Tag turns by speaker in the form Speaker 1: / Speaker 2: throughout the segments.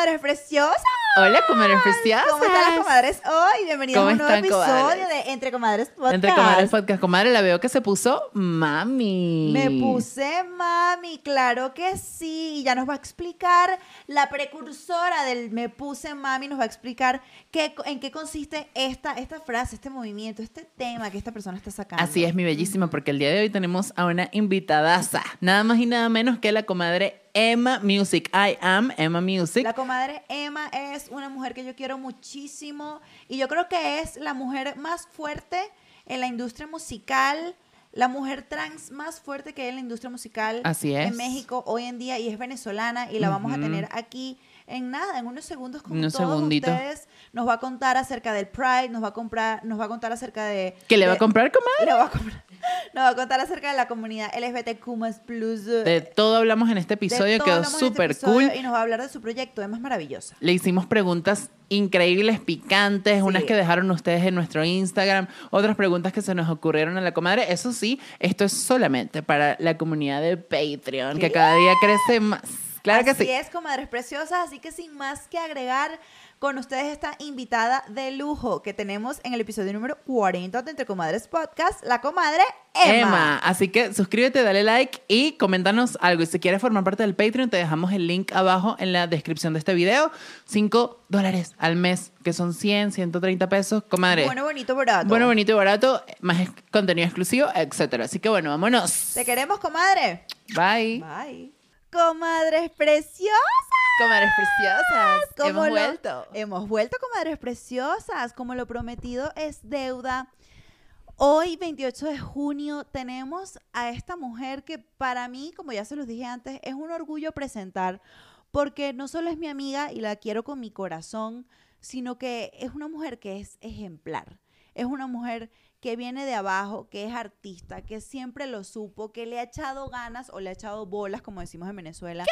Speaker 1: comadres preciosas.
Speaker 2: Hola, comadres preciosas.
Speaker 1: ¿Cómo están las comadres hoy? Bienvenidos a
Speaker 2: ¿Cómo
Speaker 1: un nuevo episodio
Speaker 2: comadres?
Speaker 1: de Entre Comadres Podcast.
Speaker 2: Entre comadres podcast. Comadre, la veo que se puso mami.
Speaker 1: Me puse mami, claro que sí. Y ya nos va a explicar la precursora del me puse mami, nos va a explicar qué, en qué consiste esta, esta frase, este movimiento, este tema que esta persona está sacando.
Speaker 2: Así es, mi bellísima, porque el día de hoy tenemos a una invitadaza. Nada más y nada menos que la comadre Emma Music. I am Emma Music.
Speaker 1: La comadre Emma es una mujer que yo quiero muchísimo y yo creo que es la mujer más fuerte en la industria musical, la mujer trans más fuerte que hay en la industria musical
Speaker 2: Así es.
Speaker 1: en México hoy en día y es venezolana y la vamos a
Speaker 2: Ujú.
Speaker 1: tener aquí en nada, en unos segundos con
Speaker 2: Unos
Speaker 1: todos
Speaker 2: segunditos.
Speaker 1: ustedes. Nos va a contar acerca del Pride, nos va a comprar, nos va a contar acerca de
Speaker 2: ¿Qué le va a
Speaker 1: de-
Speaker 2: comprar, comadre?
Speaker 1: le va a comprar- nos va a contar acerca de la comunidad LGBTQ++. plus,
Speaker 2: De todo hablamos en este episodio, quedó
Speaker 1: en este
Speaker 2: súper
Speaker 1: episodio
Speaker 2: cool.
Speaker 1: Y nos va a hablar de su proyecto, es más maravillosa.
Speaker 2: Le hicimos preguntas increíbles, picantes,
Speaker 1: Sí.
Speaker 2: unas que dejaron ustedes en nuestro Instagram, otras preguntas que se nos ocurrieron a la comadre. Eso sí, esto es solamente para la comunidad de Patreon, que cada día crece más. Claro que
Speaker 1: así
Speaker 2: sí.
Speaker 1: es, comadres preciosas. Así que sin más que agregar, con ustedes esta invitada de lujo que tenemos en el episodio número 40 de Entre Comadres Podcast, la comadre Emma.
Speaker 2: Emma. Así que suscríbete, dale like y coméntanos algo. Y si quieres formar parte del Patreon, te dejamos el link abajo en la descripción de este video. 5 dólares al mes, que son 100, 130 pesos. Comadre.
Speaker 1: Bueno, bonito, barato.
Speaker 2: Bueno, bonito y barato, más contenido exclusivo, etcétera. Así que bueno, vámonos.
Speaker 1: Te queremos, comadre.
Speaker 2: Bye.
Speaker 1: Bye. Comadres preciosas.
Speaker 2: Comadres preciosas, hemos
Speaker 1: lo-
Speaker 2: vuelto.
Speaker 1: Hemos vuelto, comadres preciosas. Como lo prometido es deuda. Hoy, 28 de junio, tenemos a esta mujer que para mí, como ya se los dije antes, es un orgullo presentar, porque no solo es mi amiga y la quiero con mi corazón, sino que es una mujer que es ejemplar. Es una mujer que viene de abajo, que es artista, que siempre lo supo, que le ha echado ganas o le ha echado bolas, como decimos en Venezuela,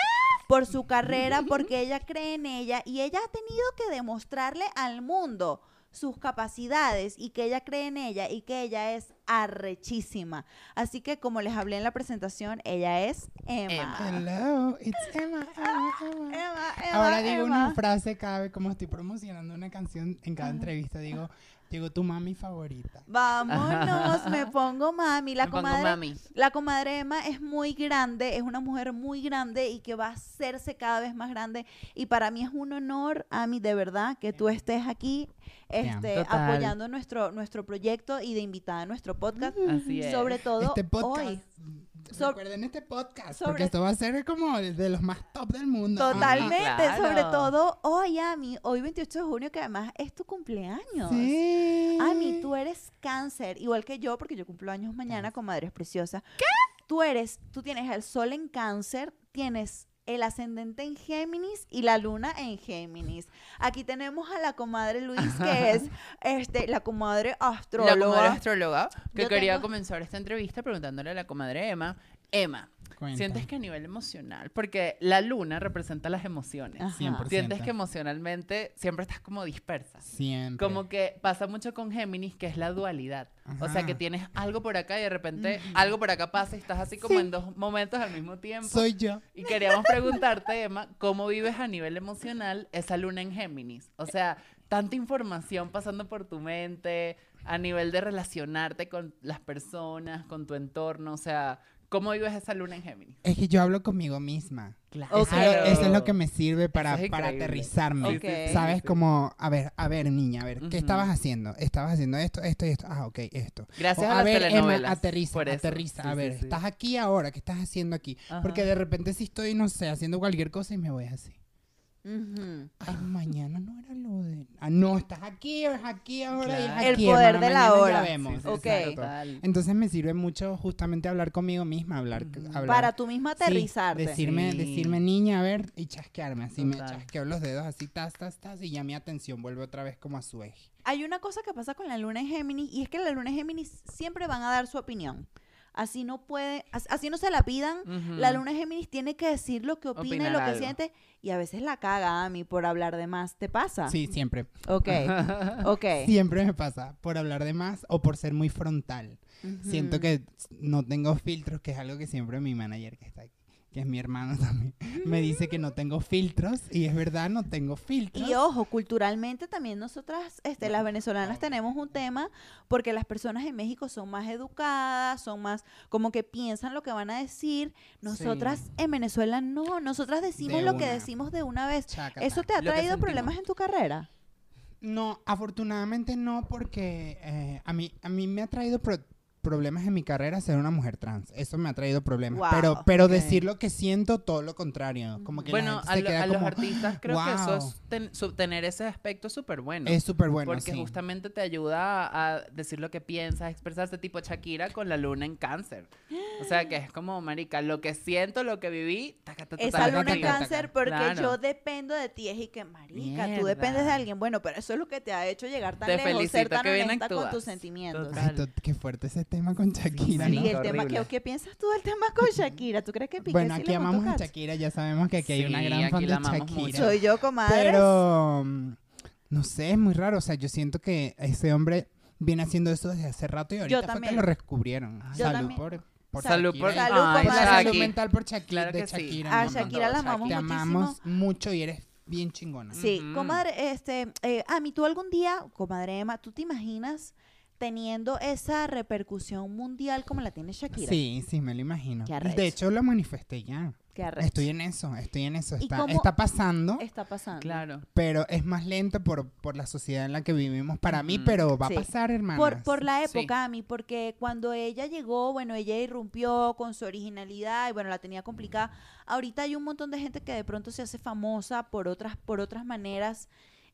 Speaker 1: por su carrera, porque ella cree en ella y ella ha tenido que demostrarle al mundo sus capacidades y que ella cree en ella y que ella es arrechísima. Así que como les hablé en la presentación, ella es Emma.
Speaker 3: Hello, it's Emma, Emma, Emma.
Speaker 1: Emma, Emma,
Speaker 3: Ahora digo
Speaker 1: Emma.
Speaker 3: una frase cada vez, como estoy promocionando una canción en cada entrevista, digo, llegó tu mami favorita.
Speaker 1: Vámonos, me pongo mami. La
Speaker 2: Me pongo
Speaker 1: comadre,
Speaker 2: mami.
Speaker 1: la comadre Emma es muy grande, es una mujer muy grande y que va a hacerse cada vez más grande. Y para mí es un honor, Ami, de verdad, que tú estés aquí este, apoyando nuestro, nuestro proyecto y de invitada a nuestro podcast.
Speaker 2: Así es.
Speaker 1: Sobre todo
Speaker 3: este podcast,
Speaker 1: hoy. So-
Speaker 3: recuerden este podcast,
Speaker 1: sobre-
Speaker 3: porque esto va a ser como de los más top del mundo.
Speaker 1: Totalmente,
Speaker 2: claro.
Speaker 1: sobre todo hoy, Ami, hoy 28 de junio, que además es tu cumpleaños.
Speaker 3: Sí.
Speaker 1: Ami, tú eres cáncer, igual que yo, porque yo cumplo años mañana con Madres Preciosas. ¿Qué? Tú eres, tú tienes el sol en cáncer, tienes el ascendente en Géminis y la luna en Géminis. Aquí tenemos a la comadre Luis, que es este, la comadre
Speaker 2: La
Speaker 1: astróloga.
Speaker 2: comadre astróloga que
Speaker 1: Yo
Speaker 2: quería
Speaker 1: tengo-
Speaker 2: comenzar esta entrevista preguntándole a la comadre Emma. Emma,
Speaker 3: Cuenta.
Speaker 2: ¿sientes que a nivel emocional? Porque la luna representa las emociones.
Speaker 1: Ajá.
Speaker 3: 100%.
Speaker 2: ¿Sientes que emocionalmente siempre estás como dispersa?
Speaker 3: Siempre.
Speaker 2: Como que pasa mucho con Géminis, que es la dualidad. O sea, que tienes algo por acá y de repente algo por acá pasa y estás así como en dos momentos al mismo tiempo.
Speaker 3: Soy yo.
Speaker 2: Y queríamos preguntarte, Emma, ¿cómo vives a nivel emocional esa luna en Géminis? O sea, tanta información pasando por tu mente, a nivel de relacionarte con las personas, con tu entorno, o sea, ¿cómo vives esa luna en Géminis?
Speaker 3: Es que yo hablo conmigo misma.
Speaker 2: Claro.
Speaker 3: Eso, eso es lo que me sirve para,
Speaker 2: es
Speaker 3: para aterrizarme.
Speaker 1: Sí,
Speaker 3: ¿Sabes?
Speaker 2: sí.
Speaker 3: Como, a ver, a ver, niña, a ver, ¿qué estabas haciendo? Estabas haciendo esto, esto y esto. Ah, ok, esto.
Speaker 2: Gracias
Speaker 3: O,
Speaker 2: a las
Speaker 3: ver,
Speaker 2: telenovelas,
Speaker 3: Emma, aterriza,
Speaker 2: por eso.
Speaker 3: aterriza.
Speaker 2: Sí,
Speaker 3: a ver,
Speaker 2: sí.
Speaker 3: estás aquí ahora, ¿qué estás haciendo aquí? Porque de repente si estoy, no sé, haciendo cualquier cosa y me voy así. Ay, mañana no era lo de... Ah, no, estás aquí, es aquí ahora y es aquí.
Speaker 1: El poder
Speaker 3: hermana,
Speaker 1: de la hora.
Speaker 3: vemos.
Speaker 2: Sí, sí,
Speaker 1: Ok.
Speaker 2: sí, total.
Speaker 3: Entonces me sirve mucho justamente hablar conmigo misma, hablar... Hablar
Speaker 1: Para tú misma
Speaker 3: Sí,
Speaker 1: aterrizarte.
Speaker 3: decirme,
Speaker 2: Sí.
Speaker 3: decirme niña, a ver, y chasquearme, así me chasqueo los dedos así, tas, tas, tas, y ya mi atención vuelve otra vez como a su eje.
Speaker 1: Hay una cosa que pasa con la luna en Géminis y es que la luna en Géminis siempre van a dar su opinión. Así no puede, as- así no se la pidan. La luna Géminis tiene que decir lo que opina y lo que
Speaker 2: algo.
Speaker 1: siente y a veces la caga a mí por hablar de más. ¿Te pasa?
Speaker 3: Sí, siempre.
Speaker 1: Ok, ok.
Speaker 3: Siempre me pasa por hablar de más o por ser muy frontal. Siento que no tengo filtros, que es algo que siempre mi manager que está aquí, que es mi hermano también, me dice que no tengo filtros y es verdad, no tengo filtros.
Speaker 1: Y ojo, culturalmente también nosotras, este, las venezolanas tenemos un tema porque las personas en México son más educadas, son más como que piensan lo que van a decir. Nosotras
Speaker 2: Sí.
Speaker 1: en Venezuela no, nosotras decimos
Speaker 3: De
Speaker 1: lo que decimos de una vez.
Speaker 3: Chácata.
Speaker 1: ¿Eso te ha traído problemas en tu carrera?
Speaker 3: No, afortunadamente no, porque eh, a, mí, a mí me ha traído pro- problemas en mi carrera ser una mujer trans. Eso me ha traído problemas.
Speaker 1: Wow,
Speaker 3: pero pero decir lo que siento, todo lo contrario. Como que
Speaker 2: Bueno, a,
Speaker 3: se
Speaker 2: lo-
Speaker 3: queda
Speaker 2: a los
Speaker 3: como,
Speaker 2: artistas creo que eso
Speaker 3: "Wow".
Speaker 2: es ten- su- tener ese aspecto súper bueno.
Speaker 3: Es súper bueno,
Speaker 2: porque
Speaker 3: sí.
Speaker 2: justamente te ayuda a, a decir lo que piensas, a expresarse tipo Shakira con la luna en cáncer. O sea que es como, marica, lo que siento, lo que viví, taca, taca,
Speaker 1: Esa
Speaker 2: taca,
Speaker 1: luna en cáncer porque
Speaker 2: Claro.
Speaker 1: yo dependo de ti. Es y que, marica, tú dependes de alguien. Bueno, pero eso es lo que te ha hecho llegar tan
Speaker 2: Te
Speaker 1: lejos, ser tan
Speaker 2: bien
Speaker 1: honesta con tus sentimientos.
Speaker 2: Total.
Speaker 3: Ay, to- qué fuerte ese tema con Shakira,
Speaker 1: Sí,
Speaker 3: ¿no?
Speaker 1: el tema, ¿qué. ¿qué piensas tú del tema con Shakira? ¿Tú crees que Piqué
Speaker 3: Bueno,
Speaker 1: sí
Speaker 3: aquí
Speaker 1: montó
Speaker 3: amamos a? Shakira, ya sabemos que aquí hay una
Speaker 2: Sí,
Speaker 3: gran fan de Shakira.
Speaker 2: mucho.
Speaker 1: Soy yo, comadre.
Speaker 3: Pero, mm, no sé, es muy raro. O sea, yo siento que ese hombre viene haciendo eso desde hace rato y ahorita fue que lo descubrieron.
Speaker 2: Yo
Speaker 3: Salud
Speaker 1: también.
Speaker 3: por, por
Speaker 2: Salud
Speaker 3: Shakira.
Speaker 2: por-
Speaker 1: Salud,
Speaker 2: Ay,
Speaker 3: Por la salud mental por Shakira,
Speaker 2: Claro
Speaker 3: de
Speaker 2: que sí.
Speaker 3: Shakira.
Speaker 1: A. Shakira la amamos
Speaker 3: Te
Speaker 1: muchísimo.
Speaker 3: amamos mucho y eres bien chingona.
Speaker 1: Sí,
Speaker 2: Ujú.
Speaker 1: comadre, este, eh, a mí tú algún día, comadre Emma, ¿tú te imaginas teniendo esa repercusión mundial como la tiene Shakira?
Speaker 3: Sí, sí, me lo imagino. De hecho, lo manifesté ya. Estoy en eso, estoy en eso.
Speaker 1: ¿Y
Speaker 3: Está, pasando,
Speaker 1: está pasando?
Speaker 2: Claro.
Speaker 3: pero es más lento por, por la sociedad en la que vivimos para mí, pero va
Speaker 1: Sí.
Speaker 3: a pasar, hermano.
Speaker 1: Por, por la
Speaker 2: Sí.
Speaker 1: época, a mí, porque cuando ella llegó, bueno, ella irrumpió con su originalidad y bueno, la tenía complicada. Ahorita hay un montón de gente que de pronto se hace famosa por otras, por otras maneras.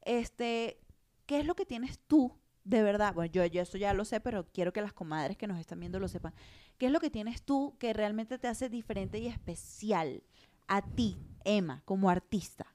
Speaker 1: Este, ¿qué es lo que tienes tú de verdad? Bueno, yo, yo eso ya lo sé, pero quiero que las comadres que nos están viendo lo sepan. ¿Qué es lo que tienes tú que realmente te hace diferente y especial a ti, Emma, como artista?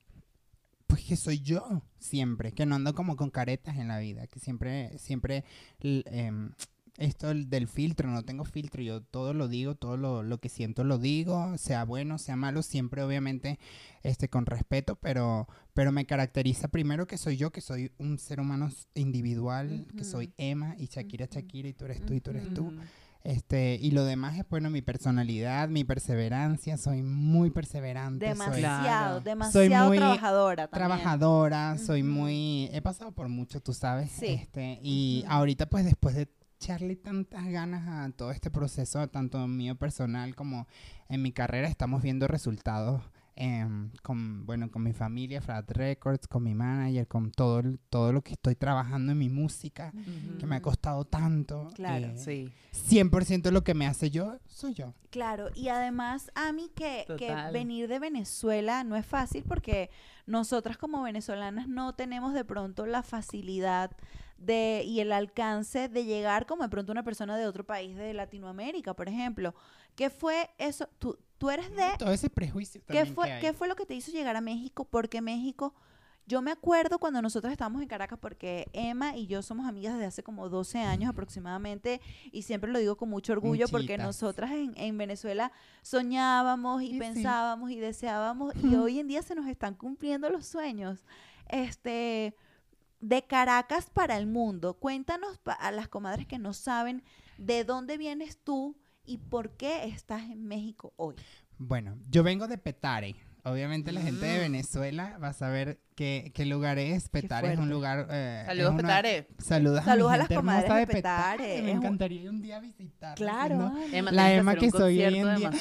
Speaker 3: Pues que soy yo, siempre, que no ando como con caretas en la vida, que siempre, siempre, em, esto del- filtro, no tengo filtro, yo todo lo digo, todo lo, lo que siento lo digo, sea bueno, sea malo, siempre obviamente este, con respeto, pero, pero me caracteriza primero que soy yo, que soy un ser humano individual, que soy. Emma y Shakira. Shakira y tú eres tú y tú eres tú. Este, y lo demás es, bueno, mi personalidad, mi perseverancia, soy muy perseverante, soy
Speaker 1: Demasiado, demasiado
Speaker 3: muy
Speaker 1: trabajadora también.
Speaker 3: trabajadora, soy muy... He pasado por mucho, tú sabes.
Speaker 1: Sí.
Speaker 3: Este, y ahorita pues después de echarle tantas ganas a todo este proceso, tanto mío personal como en mi carrera, estamos viendo resultados em, con, bueno, con mi familia, Frat Records, con mi manager, con todo, todo lo que estoy trabajando en mi música, que me ha costado tanto.
Speaker 1: Claro.
Speaker 3: eh,
Speaker 2: Sí.
Speaker 3: 100% lo que me hace yo, soy yo.
Speaker 1: Claro, y además a mí que, que venir de Venezuela no es fácil porque nosotras como venezolanas no tenemos de pronto la facilidad de y el alcance de llegar como de pronto una persona de otro país de Latinoamérica, por ejemplo. ¿Qué fue eso? Tú, tú eres de...
Speaker 3: Todo ese prejuicio
Speaker 1: ¿Qué
Speaker 3: también
Speaker 1: fue,
Speaker 3: que hay.
Speaker 1: ¿Qué fue lo que te hizo llegar a México? Porque México, yo me acuerdo cuando nosotros estábamos en Caracas, porque Emma y yo somos amigas desde hace como 12 años aproximadamente, y siempre lo digo con mucho orgullo, porque
Speaker 3: Muchitas.
Speaker 1: nosotras en, en Venezuela soñábamos y
Speaker 3: Y sí.
Speaker 1: pensábamos y deseábamos, y hoy en día se nos están cumpliendo los sueños. Este. De Caracas para el mundo. Cuéntanos a las comadres que no saben de dónde vienes tú y por qué estás en México hoy.
Speaker 3: Bueno, yo vengo de Petare. Obviamente la gente de
Speaker 2: Mm.
Speaker 3: Venezuela va a saber qué, qué lugar es. Petare es un lugar... eh,
Speaker 2: Saludos,
Speaker 3: una-
Speaker 2: Petare.
Speaker 3: Saludos,
Speaker 1: Saludos
Speaker 3: a,
Speaker 1: a las comadres de
Speaker 3: Petare.
Speaker 1: Petare,
Speaker 3: Me
Speaker 1: un-
Speaker 3: encantaría un día visitar.
Speaker 1: Claro.
Speaker 2: Emma,
Speaker 3: La Emma que soy hoy en día.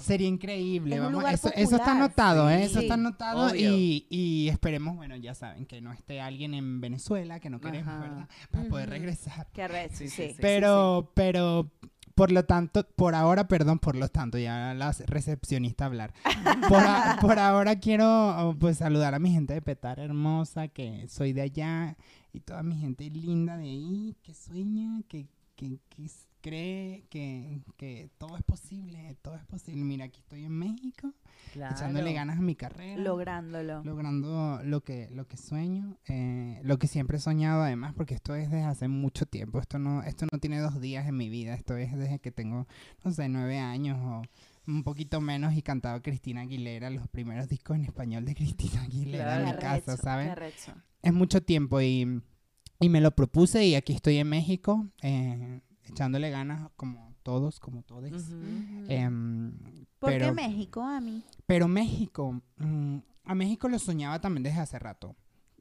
Speaker 3: Sería increíble.
Speaker 1: Es
Speaker 3: Vamos, eso, eso está anotado, ¿eh? Eso está anotado y, y esperemos, bueno, ya saben, que no esté alguien en Venezuela, que no queremos,
Speaker 2: Ajá.
Speaker 3: ¿verdad? Para poder regresar.
Speaker 1: Qué arrecho,
Speaker 2: Sí,
Speaker 1: sí,
Speaker 2: sí, sí.
Speaker 3: Pero, pero, por lo tanto, por ahora, perdón, por lo tanto, ya la recepcionista hablar. Por, a- por ahora quiero, oh, pues, saludar a mi gente de Petar hermosa, que soy de allá, y toda mi gente linda de ahí, que sueña, que, que, que cree que, que todo es posible, todo es posible. Mira, aquí estoy en México, echándole
Speaker 2: Claro.
Speaker 3: ganas a mi carrera
Speaker 1: Lográndolo.
Speaker 3: logrando lo que lo que sueño eh, lo que siempre he soñado además porque esto es desde hace mucho tiempo esto no esto no tiene dos días en mi vida esto es desde que tengo no sé nueve años o un poquito menos y cantaba Cristina Aguilera los primeros discos en español de Cristina Aguilera en mi casa
Speaker 1: arrecho.
Speaker 3: es mucho tiempo y, y me lo propuse y aquí estoy en México eh, echándole ganas como todos, como todos.
Speaker 2: Ujú.
Speaker 3: Em,
Speaker 1: ¿Por
Speaker 3: pero,
Speaker 1: qué México, a mí?
Speaker 3: pero México, mm, a México lo soñaba también desde hace rato.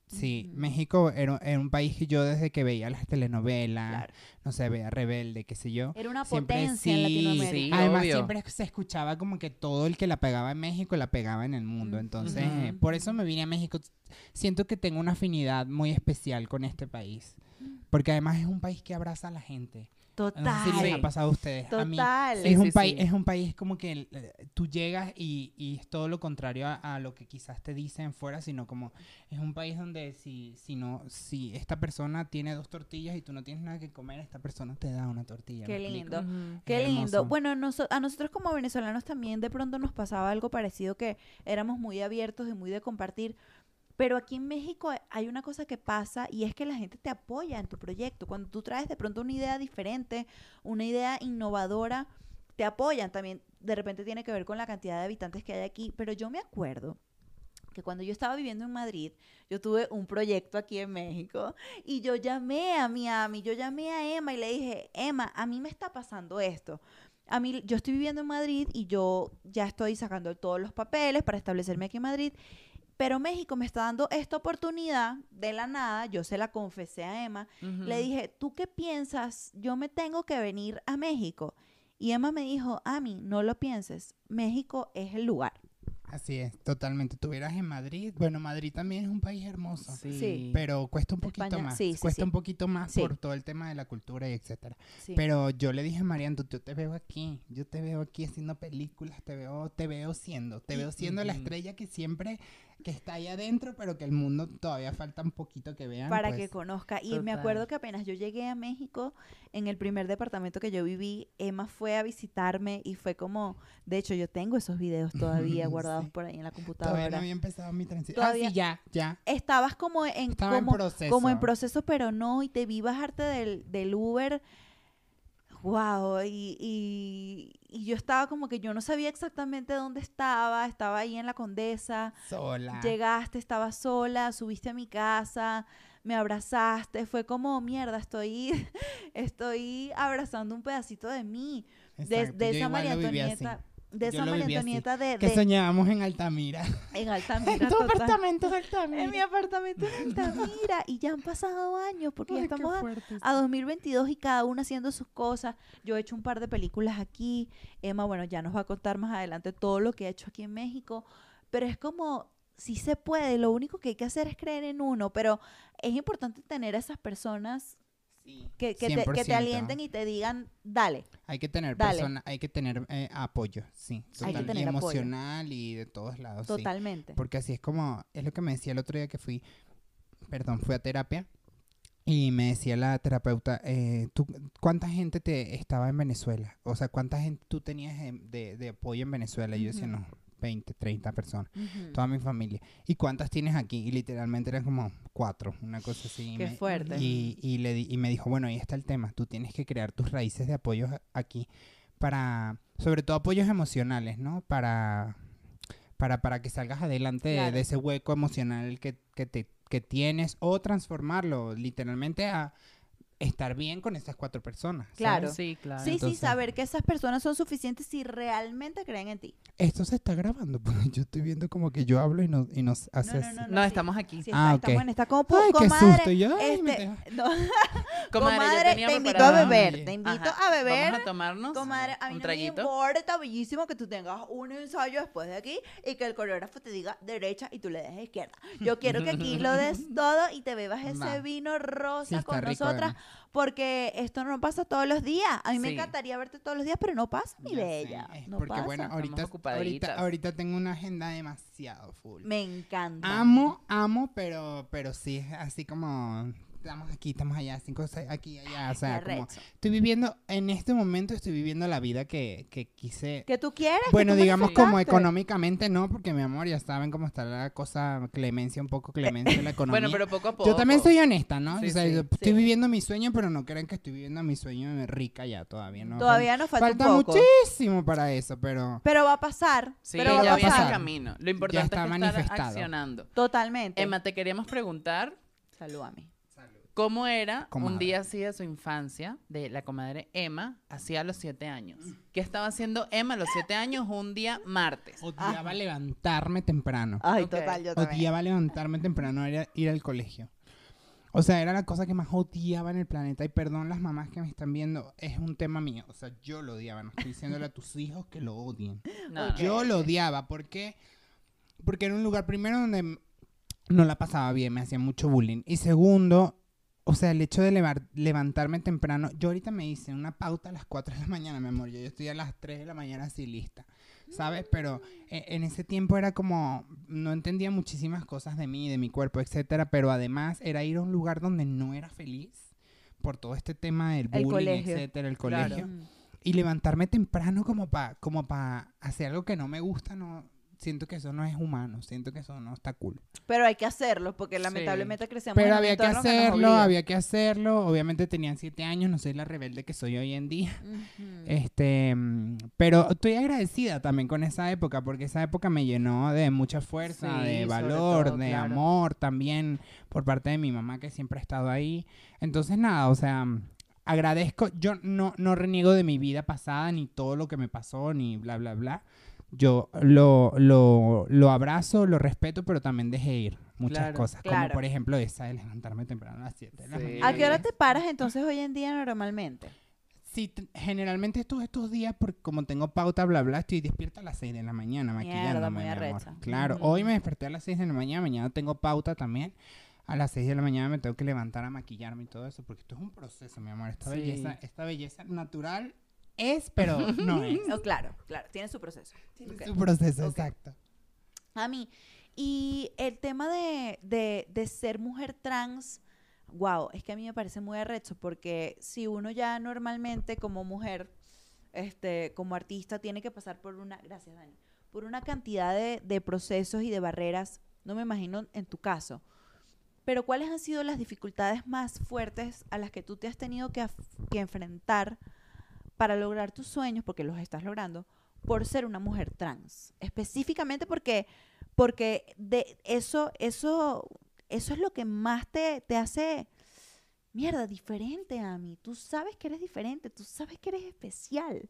Speaker 3: Sí. México era, era un país que yo desde que veía las telenovelas,
Speaker 1: Claro.
Speaker 3: no sé, veía Rebelde, qué sé yo.
Speaker 1: Era una
Speaker 3: Siempre
Speaker 1: potencia en
Speaker 3: sí,
Speaker 1: Latinoamérica.
Speaker 2: sí.
Speaker 3: Además,
Speaker 2: obvio.
Speaker 3: siempre se escuchaba como que todo el que la pegaba en México la pegaba en el mundo. Entonces, eh, por eso me vine a México. Siento que tengo una afinidad muy especial con este país. Porque además es un país que abraza a la gente. No sé
Speaker 1: Total.
Speaker 3: si les
Speaker 2: Sí.
Speaker 3: ha pasado a ustedes. A mí
Speaker 1: Total.
Speaker 2: Sí,
Speaker 3: es, un
Speaker 2: sí,
Speaker 3: país,
Speaker 2: sí.
Speaker 3: es un país como que eh, tú llegas y, y es todo lo contrario a, a lo que quizás te dicen fuera, sino como es un país donde si, si no, si esta persona tiene dos tortillas y tú no tienes nada que comer, esta persona te da una tortilla.
Speaker 1: Qué lindo. Qué lindo. Bueno, noso- a nosotros como venezolanos también de pronto nos pasaba algo parecido que éramos muy abiertos y muy de compartir. Pero aquí en México hay una cosa que pasa y es que la gente te apoya en tu proyecto. Cuando tú traes de pronto una idea diferente, una idea innovadora, te apoyan también. De repente tiene que ver con la cantidad de habitantes que hay aquí. Pero yo me acuerdo que cuando yo estaba viviendo en Madrid, yo tuve un proyecto aquí en México y yo llamé a Miami, yo llamé a Emma y le dije, Emma, a mí me está pasando esto. A mí, yo estoy viviendo en Madrid y yo ya estoy sacando todos los papeles para establecerme aquí en Madrid, pero México me está dando esta oportunidad de la nada, yo se la confesé a Emma, le dije, ¿tú qué piensas? Yo me tengo que venir a México. Y Emma me dijo, Ami, no lo pienses, México es el lugar.
Speaker 3: Así es, totalmente. Tuvieras en Madrid. Bueno, Madrid también es un país hermoso.
Speaker 2: Sí.
Speaker 1: Sí.
Speaker 3: Pero cuesta un poquito
Speaker 1: España,
Speaker 3: más.
Speaker 1: sí, sí,
Speaker 3: cuesta
Speaker 1: sí.
Speaker 3: un poquito más
Speaker 1: Sí.
Speaker 3: por todo el tema de la cultura y etcétera.
Speaker 1: Sí.
Speaker 3: Pero yo le dije a Mariano, yo te veo aquí, yo te veo aquí haciendo películas, te veo, te veo siendo, te veo siendo la estrella que siempre, que está ahí adentro, pero que el mundo todavía falta un poquito que vean.
Speaker 1: para
Speaker 3: pues.
Speaker 1: que conozca. Y me acuerdo que apenas yo llegué a México, en el primer departamento que yo viví, Emma fue a visitarme y fue como, de hecho yo tengo esos videos todavía guardados
Speaker 3: Sí.
Speaker 1: por ahí en la computadora.
Speaker 3: Todavía no había empezado mi transición.
Speaker 1: Todavía-
Speaker 3: Ah, sí, ya, ya.
Speaker 1: Estabas como en,
Speaker 3: Estaba en
Speaker 1: como,
Speaker 3: proceso.
Speaker 1: como en proceso, pero no, y te vi bajarte del, del Uber. Wow, y, y, y yo estaba como que yo no sabía exactamente dónde estaba, estaba ahí en la Condesa,
Speaker 3: Sola.
Speaker 1: Llegaste, estaba sola, subiste a mi casa, me abrazaste, fue como mierda, estoy, estoy abrazando un pedacito de mí, de,
Speaker 3: Exacto,
Speaker 1: de esa María. Antonieta, de
Speaker 3: Yo
Speaker 1: esa María
Speaker 3: así.
Speaker 1: Antonieta de,
Speaker 3: Que
Speaker 1: de-
Speaker 3: soñábamos en Altamira.
Speaker 1: en
Speaker 3: en
Speaker 1: Altamira,
Speaker 3: tu
Speaker 1: total.
Speaker 3: apartamento de Altamira.
Speaker 1: en mi apartamento en Altamira, y ya han pasado años, porque ya
Speaker 3: Ay,
Speaker 1: estamos a, a 2022 y cada uno haciendo sus cosas. Yo he hecho un par de películas aquí. Emma, bueno, ya nos va a contar más adelante todo lo que ha hecho aquí en México. Pero es como, sí se puede, lo único que hay que hacer es creer en uno. Pero es importante tener a esas personas
Speaker 3: Sí,
Speaker 1: que, que, te, que te
Speaker 3: 100%.
Speaker 1: alienten y te digan, dale.
Speaker 3: Hay que tener
Speaker 1: Dale.
Speaker 3: persona, hay que tener eh, apoyo, sí,
Speaker 1: Hay que
Speaker 3: total, y
Speaker 1: apoyo.
Speaker 3: emocional y de todos lados, sí.
Speaker 1: Totalmente.
Speaker 3: Porque así es como, es lo que me decía el otro día que fui, perdón, fui a terapia y me decía la terapeuta, eh, ¿tú, ¿cuánta gente te estaba en Venezuela? O sea, ¿cuánta gente tú tenías en- de, de apoyo en Venezuela? Y yo decía, no, 20, 30 personas, toda mi familia. ¿Y cuántas tienes aquí? Y literalmente eran como cuatro, una cosa así. y
Speaker 1: Qué
Speaker 3: me-
Speaker 1: fuerte.
Speaker 3: Y, y, le di- y me dijo, bueno, ahí está el tema, tú tienes que crear tus raíces de apoyo a- aquí para, sobre todo apoyos emocionales, ¿no? Para, para, para que salgas adelante de, ese hueco emocional que, que, te, que tienes o transformarlo literalmente a estar bien con esas cuatro personas. ¿sabes?
Speaker 1: Claro.
Speaker 2: Sí, claro.
Speaker 1: Sí, sí, saber que esas personas son suficientes si realmente creen en ti.
Speaker 3: Esto se está grabando, porque yo estoy viendo como que yo hablo y nos, y nos hace
Speaker 1: no,
Speaker 3: así.
Speaker 1: no,
Speaker 2: No,
Speaker 1: sí.
Speaker 2: estamos aquí.
Speaker 1: Sí,
Speaker 3: Ah,
Speaker 1: está-
Speaker 3: ok.
Speaker 1: estamos en esta como
Speaker 3: Ay, qué
Speaker 1: comadre,
Speaker 3: susto. y yo,
Speaker 1: este, no,
Speaker 2: Comadre,
Speaker 1: comadre, te invito a beber, te invito
Speaker 2: Ajá,
Speaker 1: a beber.
Speaker 2: Vamos a tomarnos
Speaker 1: Comadre, a mí
Speaker 2: un
Speaker 1: no me importa, está bellísimo que tú tengas un ensayo después de aquí y que el coreógrafo te diga derecha y tú le des izquierda. Yo quiero que aquí lo des todo y te bebas ese
Speaker 3: Va.
Speaker 1: vino rosa
Speaker 3: Sí, está
Speaker 1: con nosotras. Porque esto no pasa todos los días. A mí me encantaría verte todos los días, pero no pasa, mi
Speaker 3: Ya sé,
Speaker 1: bella.
Speaker 3: es
Speaker 1: No
Speaker 3: porque
Speaker 1: pasa.
Speaker 3: bueno, ahorita, ahorita, ahorita tengo una agenda demasiado full.
Speaker 1: Me encanta.
Speaker 3: Amo, amo, pero, pero sí, así como estamos aquí, estamos allá, cinco, seis, aquí, allá, o sea, como estoy viviendo, en este momento estoy viviendo la vida que, que quise,
Speaker 1: ¿Que tú quieres? que
Speaker 3: bueno,
Speaker 1: tú
Speaker 3: digamos como económicamente no, porque mi amor, ya saben cómo está la cosa, clemencia, un poco clemencia la economía.
Speaker 2: Bueno, pero poco a poco.
Speaker 3: Yo también soy honesta, ¿no?
Speaker 2: Sí,
Speaker 3: o sea,
Speaker 2: sí,
Speaker 3: yo estoy
Speaker 1: sí.
Speaker 3: viviendo mi sueño, pero no crean que estoy viviendo mi sueño rica ya todavía, ¿no?
Speaker 1: Todavía nos falta,
Speaker 3: Falta
Speaker 1: un poco.
Speaker 3: muchísimo para eso, pero
Speaker 1: Pero va a pasar.
Speaker 2: Sí,
Speaker 1: pero
Speaker 3: va
Speaker 1: va
Speaker 2: ya
Speaker 1: a
Speaker 2: viene el camino. Lo importante
Speaker 3: está
Speaker 2: es estar
Speaker 3: manifestado.
Speaker 2: accionando.
Speaker 1: Totalmente.
Speaker 2: Emma, te queríamos preguntar
Speaker 1: Salud a mí.
Speaker 3: Salud.
Speaker 2: ¿Cómo era
Speaker 3: Comadre.
Speaker 2: un día así de su infancia de la comadre Emma, hacía a los siete años? ¿Qué estaba haciendo Emma a los siete años un día martes?
Speaker 3: Odiaba levantarme temprano.
Speaker 1: Ay,
Speaker 2: Ok.
Speaker 1: total, yo también.
Speaker 3: Odiaba levantarme temprano, era ir al colegio. O sea, era la cosa que más odiaba en el planeta. Y perdón las mamás que me están viendo, es un tema mío. O sea, yo lo odiaba. No estoy diciéndole a tus hijos que lo odien.
Speaker 2: No, no.
Speaker 3: Yo lo odiaba. ¿Por qué? Porque era un lugar, primero, donde no la pasaba bien, me hacía mucho bullying. Y segundo, o sea, el hecho de levar- levantarme temprano. Yo ahorita me hice una pauta a las 4 de la mañana, mi amor. Yo, yo estoy a las 3 de la mañana así lista. ¿Sabes? Pero eh, en ese tiempo era como. No entendía muchísimas cosas de mí, de mi cuerpo, etcétera. Pero además era ir a un lugar donde no era feliz. Por todo este tema del
Speaker 1: El
Speaker 3: bullying,
Speaker 1: colegio.
Speaker 3: etcétera, el colegio. Y levantarme temprano como para como pa hacer algo que no me gusta, no siento que eso no es humano, siento que eso no está cool.
Speaker 1: Pero hay que hacerlo, porque
Speaker 2: Sí.
Speaker 1: lamentablemente crecemos
Speaker 3: Pero
Speaker 1: en
Speaker 3: había que hacerlo,
Speaker 1: obliga.
Speaker 3: había que hacerlo. Obviamente tenían siete años, no soy la rebelde que soy hoy en día. Este, pero estoy agradecida también con esa época, porque esa época me llenó de mucha fuerza,
Speaker 2: Sí,
Speaker 3: de valor,
Speaker 2: todo,
Speaker 3: de
Speaker 2: claro.
Speaker 3: amor también por parte de mi mamá que siempre ha estado ahí. Entonces, nada, o sea, agradezco, yo no, no reniego de mi vida pasada, ni todo lo que me pasó, ni bla, bla, bla. Yo lo, lo, lo abrazo, lo respeto, pero también dejé ir muchas
Speaker 2: Claro,
Speaker 3: cosas,
Speaker 1: claro.
Speaker 3: como por ejemplo esa de levantarme temprano a las 7 de la
Speaker 2: Sí.
Speaker 3: mañana.
Speaker 1: ¿A qué hora te paras entonces hoy en día normalmente?
Speaker 3: Sí, generalmente estos, estos días, porque como tengo pauta, bla, bla, estoy despierta a las 6 de la mañana maquillándome,
Speaker 1: muy
Speaker 3: mi amor. Claro, hoy me desperté a las 6 de la mañana, mañana tengo pauta también. A las 6 de la mañana me tengo que levantar a maquillarme y todo eso, porque esto es un proceso, mi amor. Esta
Speaker 2: Sí.
Speaker 3: belleza, esta belleza natural es, pero no es.
Speaker 1: Oh, claro, claro, tiene su proceso.
Speaker 3: Un proceso, exacto.
Speaker 1: A mí. Y el tema de, de, de ser mujer trans, wow, es que a mí me parece muy arrecho porque si uno ya normalmente como mujer, este, como artista, tiene que pasar por una, gracias Dani, por una cantidad de, de procesos y de barreras, no me imagino en tu caso, pero ¿cuáles han sido las dificultades más fuertes a las que tú te has tenido que, que enfrentar para lograr tus sueños, porque los estás logrando, por ser una mujer trans? Específicamente porque porque de eso, eso, eso es lo que más te, te hace, mierda, diferente a mí. Tú sabes que eres diferente, tú sabes que eres especial.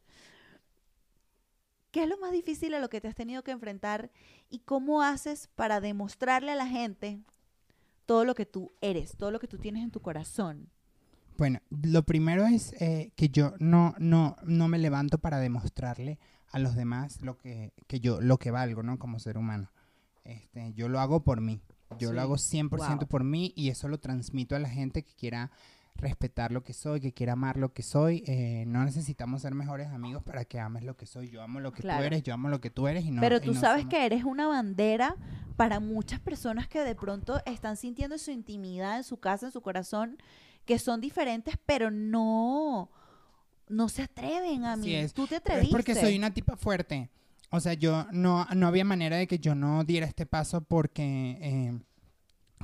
Speaker 1: ¿Qué es lo más difícil a lo que te has tenido que enfrentar y cómo haces para demostrarle a la gente todo lo que tú eres, todo lo que tú tienes en tu corazón?
Speaker 3: Bueno, lo primero es eh, que yo no, no, no me levanto para demostrarle a los demás lo que, que yo, lo que valgo, ¿no? Como ser humano. Este, yo lo hago por mí. Yo
Speaker 2: Sí.
Speaker 3: lo hago 100%
Speaker 1: Wow.
Speaker 3: por mí y eso lo transmito a la gente que quiera respetar lo que soy, que quiera amar lo que soy. Eh, no necesitamos ser mejores amigos para que ames lo que soy. Yo amo lo que
Speaker 1: Claro.
Speaker 3: tú eres, yo amo lo que tú eres y no
Speaker 1: Pero tú
Speaker 3: no
Speaker 1: sabes
Speaker 3: somos-
Speaker 1: que eres una bandera para muchas personas que de pronto están sintiendo su intimidad en su casa, en su corazón, que son diferentes, pero no, no se atreven a mí.
Speaker 3: es.
Speaker 1: Tú te atreviste.
Speaker 3: Es porque soy una tipa fuerte. O sea, yo no, no había manera de que yo no diera este paso porque eh,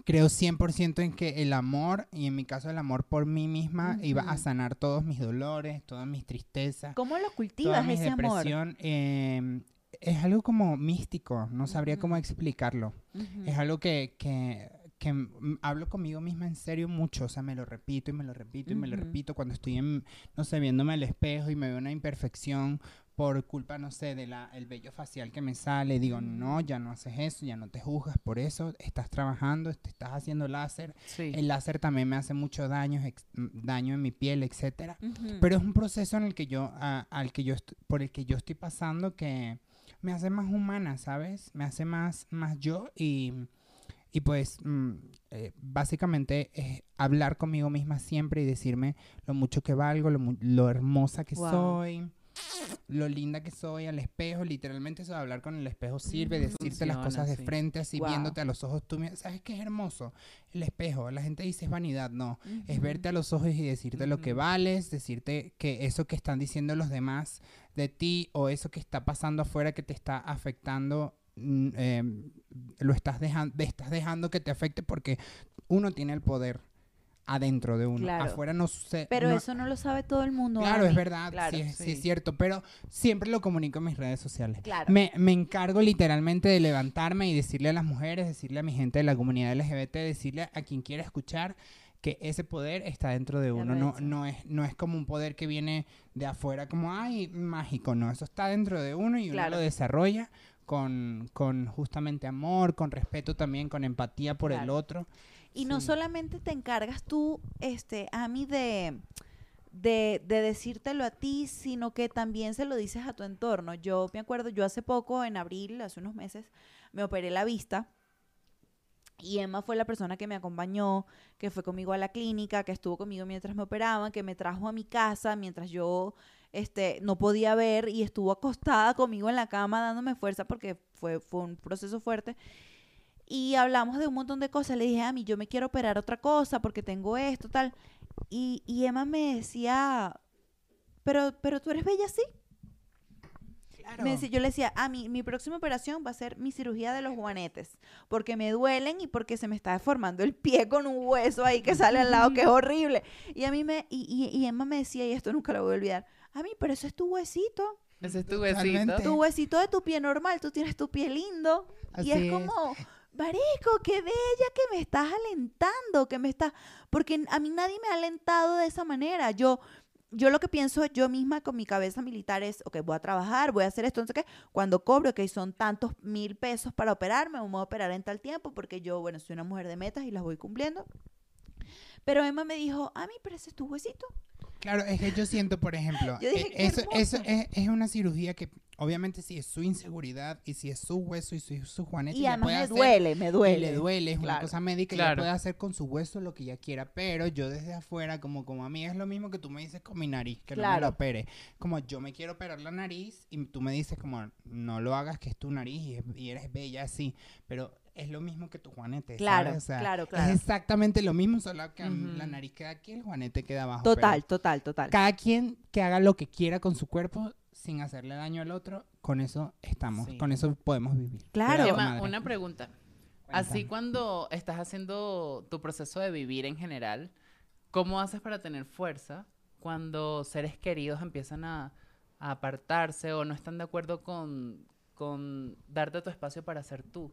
Speaker 3: creo 100% en que el amor, y en mi caso el amor por mí misma, iba a sanar todos mis dolores, todas mis tristezas,
Speaker 1: ¿Cómo lo cultivas ese amor?
Speaker 3: depresión. eh, es algo como místico, no sabría cómo explicarlo. Es algo que, que, que hablo conmigo misma en serio mucho, o sea, me lo repito y me lo repito y me lo repito cuando estoy en, no sé, viéndome al espejo y me veo una imperfección por culpa, no sé, del el vello facial que me sale, digo, no, ya no haces eso, ya no te juzgas por eso, estás trabajando, te estás haciendo láser,
Speaker 2: Sí.
Speaker 3: el láser también me hace mucho daño, ex- daño en mi piel, etcétera.
Speaker 1: Ujú.
Speaker 3: Pero es un proceso en el que yo, a- al que yo, por el que yo estoy pasando que me hace más humana, ¿sabes? Me hace más, más yo y, y pues mm, eh, básicamente es hablar conmigo misma siempre y decirme lo mucho que valgo, lo, lo hermosa que
Speaker 1: Wow.
Speaker 3: soy, lo linda que soy al espejo, literalmente eso de hablar con el espejo sirve,
Speaker 1: Mm.
Speaker 3: decirte las cosas de
Speaker 2: sí.
Speaker 3: frente, así
Speaker 1: Wow.
Speaker 3: viéndote a los ojos tú, ¿sabes qué es hermoso? El espejo, la gente dice es vanidad, no, es verte a los ojos y decirte lo que vales, decirte que eso que están diciendo los demás de ti o eso que está pasando afuera que te está afectando, em, lo estás dejando, estás dejando que te afecte porque uno tiene el poder adentro de uno.
Speaker 1: Claro.
Speaker 3: Afuera no sucede.
Speaker 1: Pero
Speaker 3: no-
Speaker 1: eso no lo sabe todo el mundo.
Speaker 3: Claro, es verdad,
Speaker 1: Claro,
Speaker 3: sí, es, sí es
Speaker 2: sí.
Speaker 3: cierto, pero siempre lo comunico en mis redes sociales.
Speaker 1: Claro.
Speaker 3: Me, me encargo literalmente de levantarme y decirle a las mujeres, decirle a mi gente de la comunidad LGBT, decirle a quien quiera escuchar que ese poder está dentro de uno. No, no, es, no es como un poder que viene de afuera, como, ay, mágico. No, eso está dentro de uno y uno lo desarrolla con, con justamente amor, con respeto también, con empatía por el otro.
Speaker 1: Y no solamente te encargas tú, este, a mí de, de, de decírtelo a ti, sino que también se lo dices a tu entorno. Yo me acuerdo, yo hace poco, en abril, hace unos meses, me operé la vista. Y Emma fue la persona que me acompañó, que fue conmigo a la clínica, que estuvo conmigo mientras me operaban, que me trajo a mi casa mientras yo este, no podía ver y estuvo acostada conmigo en la cama dándome fuerza porque fue, fue un proceso fuerte. Y hablamos de un montón de cosas. Le dije, a mí yo me quiero operar otra cosa porque tengo esto, tal. Y, y Emma me decía, pero, pero tú eres bella. Me decía- yo le decía, a mí, mi próxima operación va a ser mi cirugía de los juanetes, porque me duelen y porque se me está deformando el pie con un hueso ahí que sale al lado, que es horrible. Y a mí me, y, y, y Emma me decía, y esto nunca lo voy a olvidar, a mí, pero eso es tu huesito,
Speaker 2: Ese es tu.
Speaker 3: Totalmente.
Speaker 1: tu huesito de tu pie normal, tú tienes tu pie lindo.
Speaker 3: Así
Speaker 1: y es
Speaker 3: es.
Speaker 1: como, Marico, qué bella que me estás alentando, que me estás, porque a mí nadie me ha alentado de esa manera. Yo, yo lo que pienso yo misma con mi cabeza militar es, ok, voy a trabajar, voy a hacer esto, sé qué. Cuando cobro, que son tantos mil pesos para operarme, me voy a operar en tal tiempo, porque yo, bueno, soy una mujer de metas y las voy cumpliendo. Pero Emma me dijo, a mí, pero ese es tu huesito.
Speaker 3: Claro, es que yo siento, por ejemplo,
Speaker 1: Yo dije,
Speaker 3: eh, eso, eso es, es una cirugía que obviamente si es su inseguridad y si es su hueso y su, su juanete,
Speaker 1: Y además
Speaker 3: puede
Speaker 1: me
Speaker 3: hacer-
Speaker 1: duele, me duele.
Speaker 3: Y le duele, es una
Speaker 1: Claro.
Speaker 3: cosa médica y
Speaker 2: Claro.
Speaker 3: puede hacer con su hueso lo que ella quiera, pero yo desde afuera, como, como a mí es lo mismo que tú me dices con mi nariz, que no me
Speaker 1: Claro.
Speaker 3: la opere. Como yo me quiero operar la nariz y tú me dices como no lo hagas que es tu nariz y, es- y eres bella así, pero es lo mismo que tu juanete,
Speaker 1: Claro,
Speaker 3: ¿sabes? O sea,
Speaker 1: claro, claro.
Speaker 3: Es exactamente lo mismo, solo que la nariz queda aquí, el juanete queda abajo.
Speaker 1: Total,
Speaker 3: pero
Speaker 1: total, total.
Speaker 3: cada quien que haga lo que quiera con su cuerpo sin hacerle daño al otro, con eso estamos,
Speaker 2: Sí.
Speaker 3: con eso podemos vivir.
Speaker 1: Claro.
Speaker 2: Emma, una pregunta.
Speaker 3: cuéntame.
Speaker 2: Así cuando estás haciendo tu proceso de vivir en general, ¿cómo haces para tener fuerza cuando seres queridos empiezan a, a apartarse o no están de acuerdo con, con darte tu espacio para ser tú?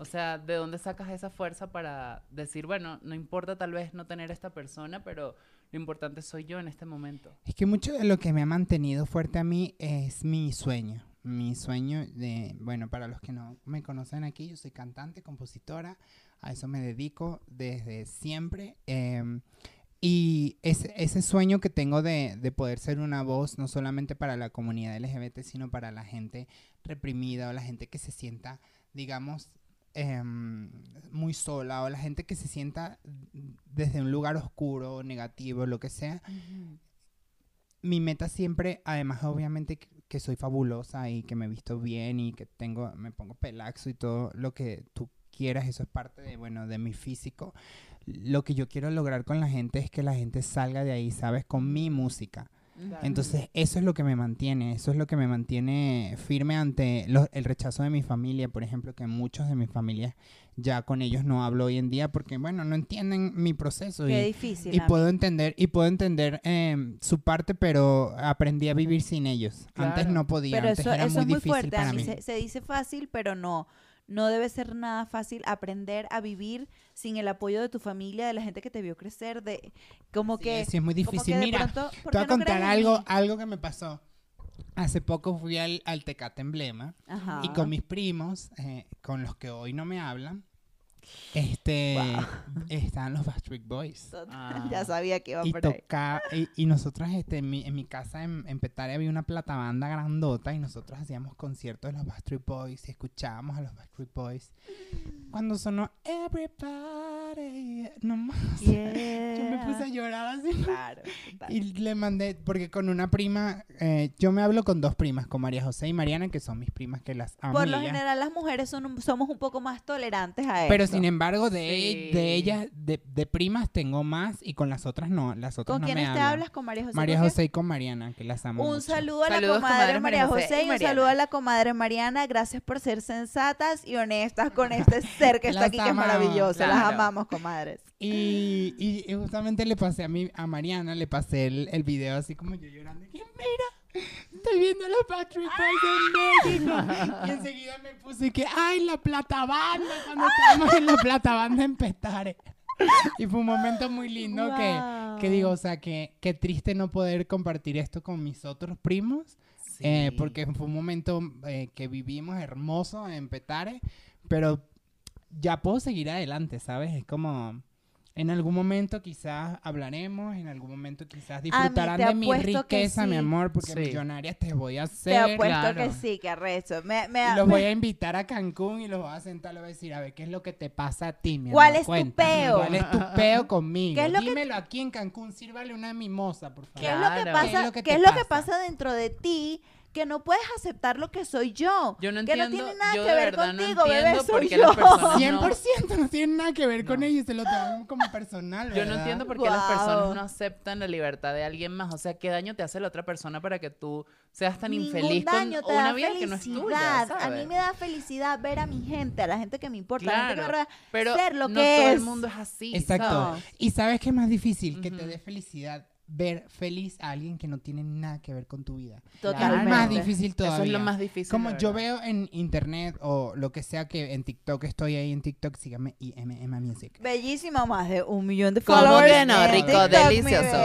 Speaker 2: O sea, ¿de dónde sacas esa fuerza para decir, bueno, no importa tal vez no tener esta persona, pero lo importante soy yo en este momento?
Speaker 3: Es que mucho de lo que me ha mantenido fuerte a mí es mi sueño. Mi sueño de, bueno, para los que no me conocen aquí, yo soy cantante, compositora, a eso me dedico desde siempre. em, y ese, ese sueño que tengo de, de poder ser una voz, no solamente para la comunidad LGBT, sino para la gente reprimida o la gente que se sienta, digamos, em, muy sola o la gente que se sienta desde un lugar oscuro, negativo, lo que sea, mi meta siempre, además obviamente que, soy fabulosa y que me he visto bien y que tengo, me pongo pelaxo y todo lo que tú quieras, eso es parte de, bueno, de mi físico. Lo que yo quiero lograr con la gente es que la gente salga de ahí, ¿sabes? Con mi música. Entonces, eso es lo que me mantiene, eso es lo que me mantiene firme ante lo- el rechazo de mi familia, por ejemplo, que muchos de mi familia ya con ellos no hablo hoy en día porque, bueno, no entienden mi proceso.
Speaker 1: Qué
Speaker 3: y,
Speaker 1: difícil.
Speaker 3: y puedo entender, y puedo entender em, su parte, pero aprendí a vivir sin ellos. Antes no podía,
Speaker 1: Pero
Speaker 3: antes
Speaker 1: eso,
Speaker 3: era
Speaker 1: eso
Speaker 3: muy
Speaker 1: es muy
Speaker 3: difícil
Speaker 1: fuerte.
Speaker 3: para
Speaker 1: mí
Speaker 3: mí.
Speaker 1: se, se dice fácil, pero no. No debe ser nada fácil aprender a vivir sin el apoyo de tu familia, de la gente que te vio crecer, de como
Speaker 3: Sí,
Speaker 1: que...
Speaker 3: sí, es muy difícil. Mira,
Speaker 1: pronto, ¿por
Speaker 3: te voy a contar algo, algo que me pasó. Hace poco fui al, al Tecate Emblema
Speaker 1: Ajá.
Speaker 3: y con mis primos, eh, con los que hoy no me hablan, este, estaban los Backstreet Boys.
Speaker 2: Ah.
Speaker 1: Ya sabía que iba
Speaker 3: Y,
Speaker 1: por ahí.
Speaker 3: toca, y, y nosotros este, en, mi, en mi casa en, en Petare había una platabanda grandota y nosotros hacíamos conciertos de los Backstreet Boys y escuchábamos a los Backstreet Boys. Cuando sonó Everybody, no más. Yo me puse a llorar así.
Speaker 1: Claro.
Speaker 3: Y le mandé, porque con una prima, eh, yo me hablo con dos primas, con María José y Mariana, que son mis primas que las amo.
Speaker 1: Por lo general las mujeres son un- somos un poco más tolerantes a eso.
Speaker 3: Pero sin embargo, de,
Speaker 2: Sí.
Speaker 3: de ellas, de, de primas tengo más y con las otras no. Las otras
Speaker 1: ¿Con
Speaker 3: no
Speaker 1: quiénes
Speaker 3: me
Speaker 1: te
Speaker 3: hablan.
Speaker 1: hablas? ¿Con María José?
Speaker 3: María. José y con Mariana, que las amo
Speaker 1: Un
Speaker 3: mucho.
Speaker 1: saludo a la
Speaker 2: Saludos,
Speaker 1: comadre María
Speaker 2: José
Speaker 1: José
Speaker 2: y
Speaker 1: y un saludo a la comadre Mariana. Gracias por ser sensatas y honestas con este ser que está aquí, que es
Speaker 3: amamos,
Speaker 1: maravilloso. Las
Speaker 2: claro.
Speaker 1: Amamos, comadres.
Speaker 3: Y, y, justamente le pasé a mi, a Mariana, le pasé el, el video así como yo llorando. Y mira, estoy viendo a los Patrick en México. y enseguida me puse que, ay, la plata banda, cuando estábamos en la plata banda en Petare. y fue un momento muy lindo que, que
Speaker 1: Wow.
Speaker 3: digo, o sea, que, que triste no poder compartir esto con mis otros primos. eh,
Speaker 2: Sí.
Speaker 3: porque fue un momento eh, que vivimos hermoso en Petare, pero ya puedo seguir adelante, ¿sabes? Es como, en algún momento quizás hablaremos, en algún momento quizás disfrutarán
Speaker 1: te
Speaker 3: de mi
Speaker 1: apuesto que
Speaker 3: riqueza, mi amor, porque
Speaker 2: Sí.
Speaker 3: millonaria te voy a
Speaker 1: Te
Speaker 3: hacer.
Speaker 1: apuesto
Speaker 2: claro.
Speaker 1: que sí, que arrecho. Me,
Speaker 3: los
Speaker 1: me-
Speaker 3: voy a invitar a Cancún y los voy a sentar, les voy a decir, a ver, ¿qué es lo que te pasa a ti, mi
Speaker 1: ¿Cuál
Speaker 3: amor?
Speaker 1: es tu peo?
Speaker 3: ¿Cuál es tu peo conmigo?
Speaker 1: ¿Qué es lo que-
Speaker 3: Dímelo aquí en Cancún, sírvale una mimosa, por favor.
Speaker 1: ¿Qué es lo que pasa?
Speaker 3: ¿Qué es lo que
Speaker 1: ¿Qué
Speaker 3: te
Speaker 1: es lo que
Speaker 3: pasa?
Speaker 1: pasa dentro de ti? Que no puedes aceptar lo que soy yo.
Speaker 2: Yo no
Speaker 1: que no
Speaker 2: entiendo,
Speaker 1: tiene nada
Speaker 2: yo
Speaker 1: que ver
Speaker 2: verdad no
Speaker 1: contigo, bebé,
Speaker 2: entiendo por
Speaker 1: soy yo.
Speaker 2: las personas
Speaker 3: 100% no tiene nada que ver con ellos, se lo toman como personal,
Speaker 2: Yo no entiendo por qué las personas no aceptan la libertad de alguien más. O sea, ¿qué daño te hace la otra persona para que tú seas tan
Speaker 1: Ningún
Speaker 2: infeliz
Speaker 1: daño,
Speaker 2: con
Speaker 1: te
Speaker 2: una
Speaker 1: da
Speaker 2: vida que no es tuya?
Speaker 1: felicidad. A mí
Speaker 2: ¿sabes?
Speaker 1: me da felicidad ver a mi gente, a la gente que me importa, a la gente que me
Speaker 2: Claro,
Speaker 1: rodea,
Speaker 2: pero
Speaker 1: ser lo
Speaker 2: no
Speaker 1: que
Speaker 2: todo
Speaker 1: es.
Speaker 2: el mundo es así.
Speaker 3: Exacto.
Speaker 2: ¿sabes?
Speaker 3: Y sabes qué es más difícil, que te dé felicidad ver feliz a alguien que no tiene nada que ver con tu vida.
Speaker 1: Totalmente.
Speaker 3: Es más difícil todavía.
Speaker 2: Eso es lo más difícil.
Speaker 3: Como yo veo en internet o lo que sea que en TikTok estoy ahí en TikTok, síganme Emma Music.
Speaker 1: Bellísima, más de un millón de
Speaker 2: ¿Cómo
Speaker 1: followers.
Speaker 2: que no?
Speaker 3: Rico,
Speaker 1: TikTok,
Speaker 2: delicioso.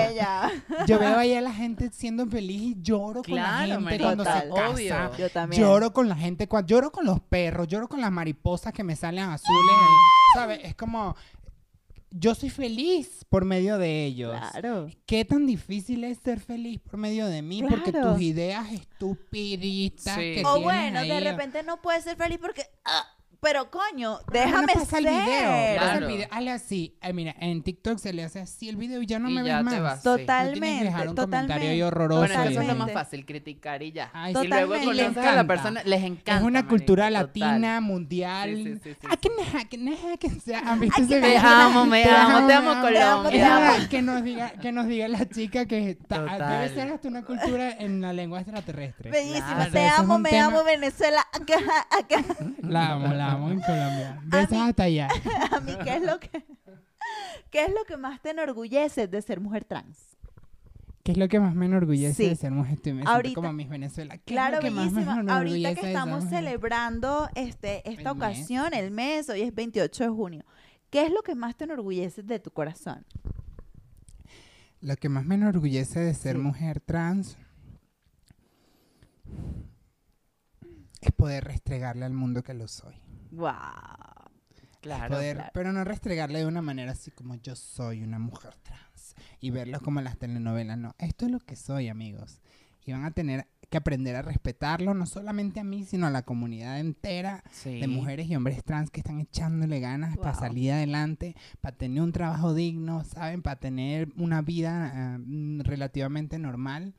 Speaker 3: Yo veo ahí a la gente siendo feliz y lloro con la gente cuando se
Speaker 1: Total.
Speaker 3: casa.
Speaker 2: obvio.
Speaker 1: Yo también.
Speaker 3: Lloro con la gente, cuando, lloro con los perros, lloro con las mariposas que me salen azules, ¿sabes? Es como, yo soy feliz por medio de ellos.
Speaker 1: Claro.
Speaker 3: ¿Qué tan difícil es ser feliz por medio de mí? Porque tus ideas estupiditas
Speaker 2: Sí.
Speaker 3: que
Speaker 1: O
Speaker 3: tienes
Speaker 1: bueno, de repente no puedes ser feliz porque... ah, pero coño,
Speaker 3: ¿por qué
Speaker 1: déjame
Speaker 3: no pasa
Speaker 1: ser.
Speaker 3: el video, pasa el
Speaker 2: Claro.
Speaker 3: video, hazle así. Ay, mira, en TikTok se le hace así el video y ya no
Speaker 2: Y
Speaker 3: me
Speaker 2: ya
Speaker 3: ves más.
Speaker 2: vas. Sí.
Speaker 3: No que
Speaker 1: Totalmente,
Speaker 3: dejar un comentario ahí
Speaker 1: totalmente.
Speaker 3: horroroso.
Speaker 2: Bueno, eso es lo
Speaker 1: Totalmente.
Speaker 2: más fácil, criticar y ya.
Speaker 3: Ay,
Speaker 2: y luego
Speaker 1: Totalmente.
Speaker 2: conoces
Speaker 3: Les
Speaker 2: a la
Speaker 3: encanta.
Speaker 2: persona, les encanta.
Speaker 3: es una cultura
Speaker 2: total.
Speaker 3: latina, mundial.
Speaker 2: Sí, sí, sí, sí,
Speaker 3: Ah, que nada, que nada, que sea. ¿Han visto ese
Speaker 2: Te
Speaker 3: video?
Speaker 2: amo, me
Speaker 3: Te
Speaker 2: amo, te amo,
Speaker 3: me
Speaker 2: Colombia.
Speaker 1: te amo.
Speaker 3: Ay, Que nos diga, que nos diga la chica que está-
Speaker 2: Total.
Speaker 3: debe ser hasta una cultura en la lengua extraterrestre.
Speaker 1: Bellísima,
Speaker 2: Claro.
Speaker 1: te amo, me amo Venezuela. Acá, acá.
Speaker 3: La amo, la amo en Colombia. Besos
Speaker 1: mí-
Speaker 3: hasta allá.
Speaker 1: A mí, ¿qué es lo que... ¿Qué es lo que más te enorgullece de ser mujer trans?
Speaker 3: ¿Qué es lo que más me enorgullece
Speaker 1: Sí.
Speaker 3: de ser mujer? Siento
Speaker 1: Ahorita-
Speaker 3: como Miss Venezuela. ¿Qué
Speaker 1: Claro,
Speaker 3: es lo que más me.
Speaker 1: Ahorita que estamos celebrando este, esta
Speaker 3: El mes.
Speaker 1: ocasión, el mes, hoy es 28 de junio. ¿Qué es lo que más te enorgullece de tu corazón?
Speaker 3: Lo que más me enorgullece de ser
Speaker 1: Sí.
Speaker 3: mujer trans es poder restregarle al mundo que lo soy.
Speaker 1: ¡Wow!
Speaker 2: Claro.
Speaker 3: Poder-
Speaker 1: claro.
Speaker 3: Pero no restregarle de una manera así como yo soy una mujer trans y verlos como las telenovelas. No, esto es lo que soy, amigos. Y van a tener que aprender a respetarlo, no solamente a mí, sino a la comunidad entera
Speaker 2: Sí.
Speaker 3: de mujeres y hombres trans que están echándole ganas para salir adelante, para tener un trabajo digno, ¿saben? Para tener una vida mm, relativamente normal.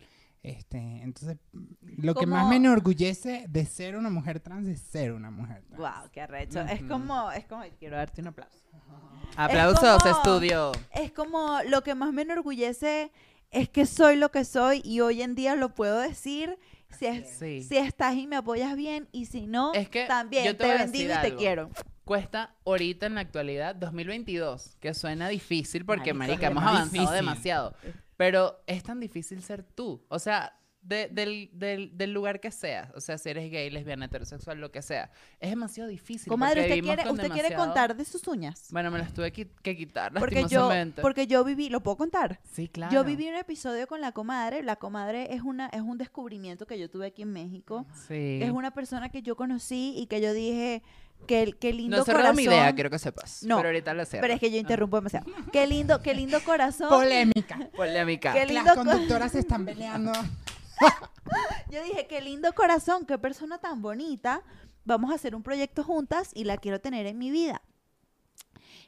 Speaker 3: Este, entonces, lo que más me enorgullece de ser una mujer trans es ser una mujer trans.
Speaker 1: ¡Wow! ¡Qué arrecho! Es como, es como, quiero darte un aplauso.
Speaker 2: Aplausos,
Speaker 1: como-
Speaker 2: estudio.
Speaker 1: Es como lo que más me enorgullece es que soy lo que soy y hoy en día lo puedo decir. Si, es-
Speaker 2: Sí.
Speaker 1: si estás y me apoyas bien y si no,
Speaker 2: Es que
Speaker 1: también
Speaker 2: yo te
Speaker 1: te, bendigo y te quiero.
Speaker 2: Cuesta ahorita en la actualidad 2022, que suena difícil porque, marica,
Speaker 1: es
Speaker 2: hemos avanzado
Speaker 3: difícil.
Speaker 2: demasiado. Pero es tan difícil ser tú. O sea, de- del, del- del lugar que seas. O sea, si eres gay, lesbiana, heterosexual, lo que sea. Es demasiado difícil.
Speaker 1: Comadre, ¿usted quiere,
Speaker 2: con
Speaker 1: usted quiere contar de sus uñas?
Speaker 2: Bueno, me las tuve que, que quitar,
Speaker 1: Porque yo, porque yo viví, ¿lo puedo contar?
Speaker 2: Sí, claro.
Speaker 1: Yo viví un episodio con la comadre. La comadre es una es un descubrimiento que yo tuve aquí en México.
Speaker 2: Sí.
Speaker 1: Es una persona que yo conocí y que yo dije que qué lindo
Speaker 2: no cerró
Speaker 1: corazón.
Speaker 2: mi idea, quiero que sepas.
Speaker 1: No,
Speaker 2: Pero ahorita la cierro.
Speaker 1: Pero es que yo interrumpo demasiado. Qué lindo, qué lindo corazón.
Speaker 3: Polémica.
Speaker 2: Polémica.
Speaker 1: Qué lindo
Speaker 3: Las
Speaker 1: co-
Speaker 3: conductoras se están peleando.
Speaker 1: Yo dije, qué lindo corazón, qué persona tan bonita. Vamos a hacer un proyecto juntas y la quiero tener en mi vida.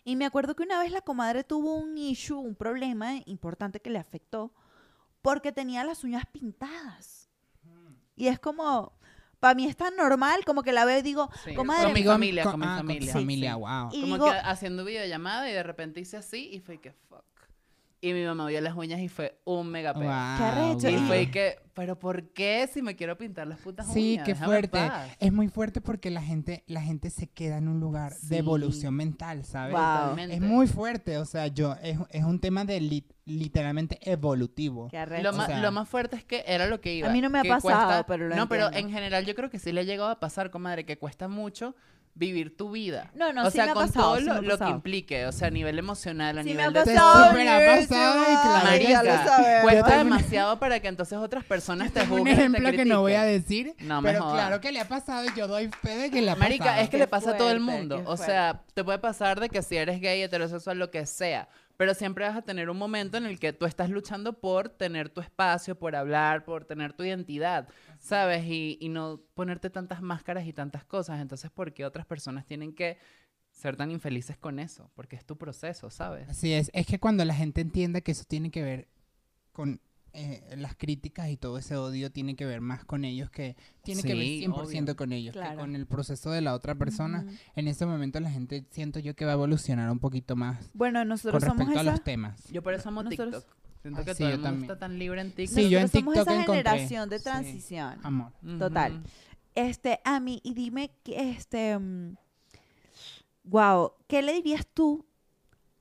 Speaker 1: Y me acuerdo que una vez la comadre tuvo un issue, un problema importante que le afectó, porque tenía las uñas pintadas. Y es como, para mí es tan normal, como que la veo y digo,
Speaker 2: Sí.
Speaker 1: comadre,
Speaker 2: Con mi
Speaker 3: Con-
Speaker 2: familia,
Speaker 3: con-
Speaker 2: con mi
Speaker 3: ah,
Speaker 2: familia.
Speaker 3: tu
Speaker 1: Sí,
Speaker 3: familia,
Speaker 2: sí.
Speaker 3: wow.
Speaker 1: y
Speaker 2: Como
Speaker 1: digo,
Speaker 2: que haciendo videollamada y de repente hice así y fue que fuck. Y mi mamá vio las uñas y fue un mega peo.
Speaker 3: Wow,
Speaker 1: arrecho,
Speaker 2: Y fue que, pero ¿por qué si me quiero pintar las putas
Speaker 3: Sí,
Speaker 2: uñas?
Speaker 3: qué
Speaker 2: Déjame en
Speaker 3: fuerte.
Speaker 2: paz.
Speaker 3: Es muy fuerte porque la gente, la gente se queda en un lugar
Speaker 2: Sí.
Speaker 3: de evolución mental, ¿sabes?
Speaker 1: Wow.
Speaker 2: Totalmente.
Speaker 3: Es muy fuerte, o sea, yo, es, es un tema de li- literalmente evolutivo.
Speaker 1: qué arrecho.
Speaker 2: Lo,
Speaker 3: O
Speaker 2: más,
Speaker 3: sea-
Speaker 2: lo más fuerte es que era lo que iba.
Speaker 1: mí no me ha pasado, pero lo
Speaker 2: No, pero en general yo creo que sí le ha llegado a pasar, comadre, que cuesta mucho vivir tu vida.
Speaker 1: No, no,
Speaker 2: o
Speaker 1: sí
Speaker 2: sea,
Speaker 1: me ha
Speaker 2: con
Speaker 1: pasado,
Speaker 2: todo
Speaker 1: sí me
Speaker 2: lo,
Speaker 1: ha
Speaker 2: lo que
Speaker 1: pasado.
Speaker 2: implique, o sea, a nivel emocional, a
Speaker 1: Sí me
Speaker 2: nivel
Speaker 1: ha
Speaker 2: de
Speaker 3: Te
Speaker 1: pasado,
Speaker 3: súper ha pasado y claro
Speaker 1: Ay, ya lo sabemos.
Speaker 2: Cuesta demasiado para que entonces otras personas te juzguen
Speaker 3: un ejemplo que no voy a decir,
Speaker 2: No me
Speaker 3: pero
Speaker 2: jodas.
Speaker 3: claro que le ha pasado y yo doy fe de que le ha
Speaker 2: Marica,
Speaker 3: pasado.
Speaker 2: es que
Speaker 1: Qué
Speaker 2: le pasa a todo el
Speaker 1: fuerte,
Speaker 2: mundo.
Speaker 1: qué
Speaker 2: O sea, te puede pasar de que si eres gay, heterosexual, lo que sea. Pero siempre vas a tener un momento en el que tú estás luchando por tener tu espacio, por hablar, por tener tu identidad, ¿sabes? Y, y no ponerte tantas máscaras y tantas cosas. Entonces, ¿por qué otras personas tienen que ser tan infelices con eso? Porque es tu proceso, ¿sabes?
Speaker 3: Así es, es que cuando la gente entienda que eso tiene que ver con eh, las críticas y todo ese odio tiene que ver más con ellos que tiene que ver
Speaker 2: Sí,
Speaker 3: 100%
Speaker 2: obvio.
Speaker 3: con ellos
Speaker 1: Claro.
Speaker 3: que con el proceso de la otra persona.
Speaker 1: Ujú.
Speaker 3: En ese momento la gente siento yo que va a evolucionar un poquito más
Speaker 1: Bueno,
Speaker 3: con
Speaker 1: nosotros somos
Speaker 3: respecto a
Speaker 1: esa...
Speaker 3: los temas.
Speaker 2: Yo por eso amo
Speaker 1: Nosotros-
Speaker 2: TikTok. Siento
Speaker 3: Ay,
Speaker 2: que
Speaker 3: sí,
Speaker 2: todo
Speaker 3: yo
Speaker 2: el mundo
Speaker 3: también.
Speaker 2: está tan libre en TikTok.
Speaker 3: Sí, yo en
Speaker 1: Nosotros somos
Speaker 3: TikTok
Speaker 1: esa
Speaker 3: encontré.
Speaker 1: generación de
Speaker 3: Sí.
Speaker 1: transición.
Speaker 3: Amor.
Speaker 1: total.
Speaker 2: Ujú.
Speaker 1: Este, Ami, y dime que este wow, ¿qué le dirías tú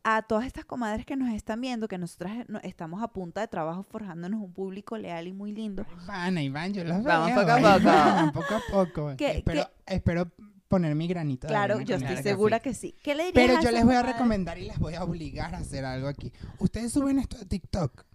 Speaker 1: a todas estas comadres que nos están viendo, que nosotras no- estamos a punta de trabajo forjándonos un público leal y muy lindo?
Speaker 3: Van, van, yo los
Speaker 2: Vamos
Speaker 3: veo,
Speaker 2: poco a poco.
Speaker 3: van, poco a poco.
Speaker 1: ¿Qué-
Speaker 3: espero, espero poner mi granito de
Speaker 1: Claro, yo estoy segura que sí. ¿Qué le dirías
Speaker 3: Pero
Speaker 1: a
Speaker 3: yo les voy a recomendar y les voy a obligar a hacer algo aquí. Ustedes suben esto a TikTok.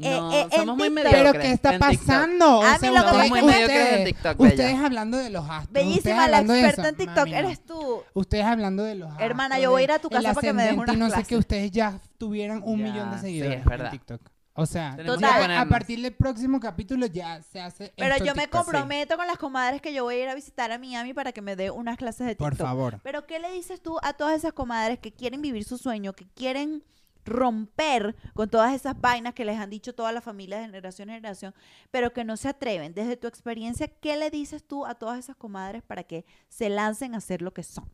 Speaker 1: Eh,
Speaker 2: No,
Speaker 1: eh,
Speaker 2: somos muy mediocres.
Speaker 3: Pero ¿qué está pasando? O
Speaker 1: A mí
Speaker 3: sea,
Speaker 1: lo que
Speaker 3: ustedes,
Speaker 1: pasa
Speaker 2: muy mediocres en
Speaker 3: ustedes-
Speaker 2: bella.
Speaker 3: hablando de los astros.
Speaker 1: Bellísima, la experta en TikTok
Speaker 3: Mami,
Speaker 1: eres tú.
Speaker 3: Ustedes hablando de los
Speaker 1: Hermana,
Speaker 3: astros,
Speaker 1: yo voy a ir a tu casa para que me
Speaker 3: y
Speaker 1: unas
Speaker 3: no sé que ustedes ya tuvieran un
Speaker 2: Ya,
Speaker 3: millón de
Speaker 2: sí,
Speaker 3: seguidores en TikTok. O sea,
Speaker 1: Total.
Speaker 3: a partir del próximo capítulo ya se hace
Speaker 1: Pero yo me comprometo con las comadres que yo voy a ir a visitar a Miami para que me dé unas clases de TikTok.
Speaker 3: Por favor.
Speaker 1: Pero ¿qué le dices tú a todas esas comadres que quieren vivir su sueño, que quieren romper con todas esas vainas que les han dicho toda la familia de generación en generación, pero que no se atreven? Desde tu experiencia, ¿qué le dices tú a todas esas comadres para que se lancen a ser lo que son?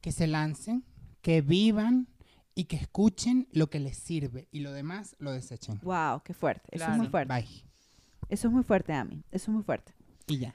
Speaker 3: Que se lancen, que vivan y que escuchen lo que les sirve y lo demás lo desechen.
Speaker 1: Wow, qué fuerte. Eso es muy fuerte.
Speaker 3: Bye.
Speaker 1: Eso es muy fuerte, Ami. Eso es muy fuerte.
Speaker 3: Y ya.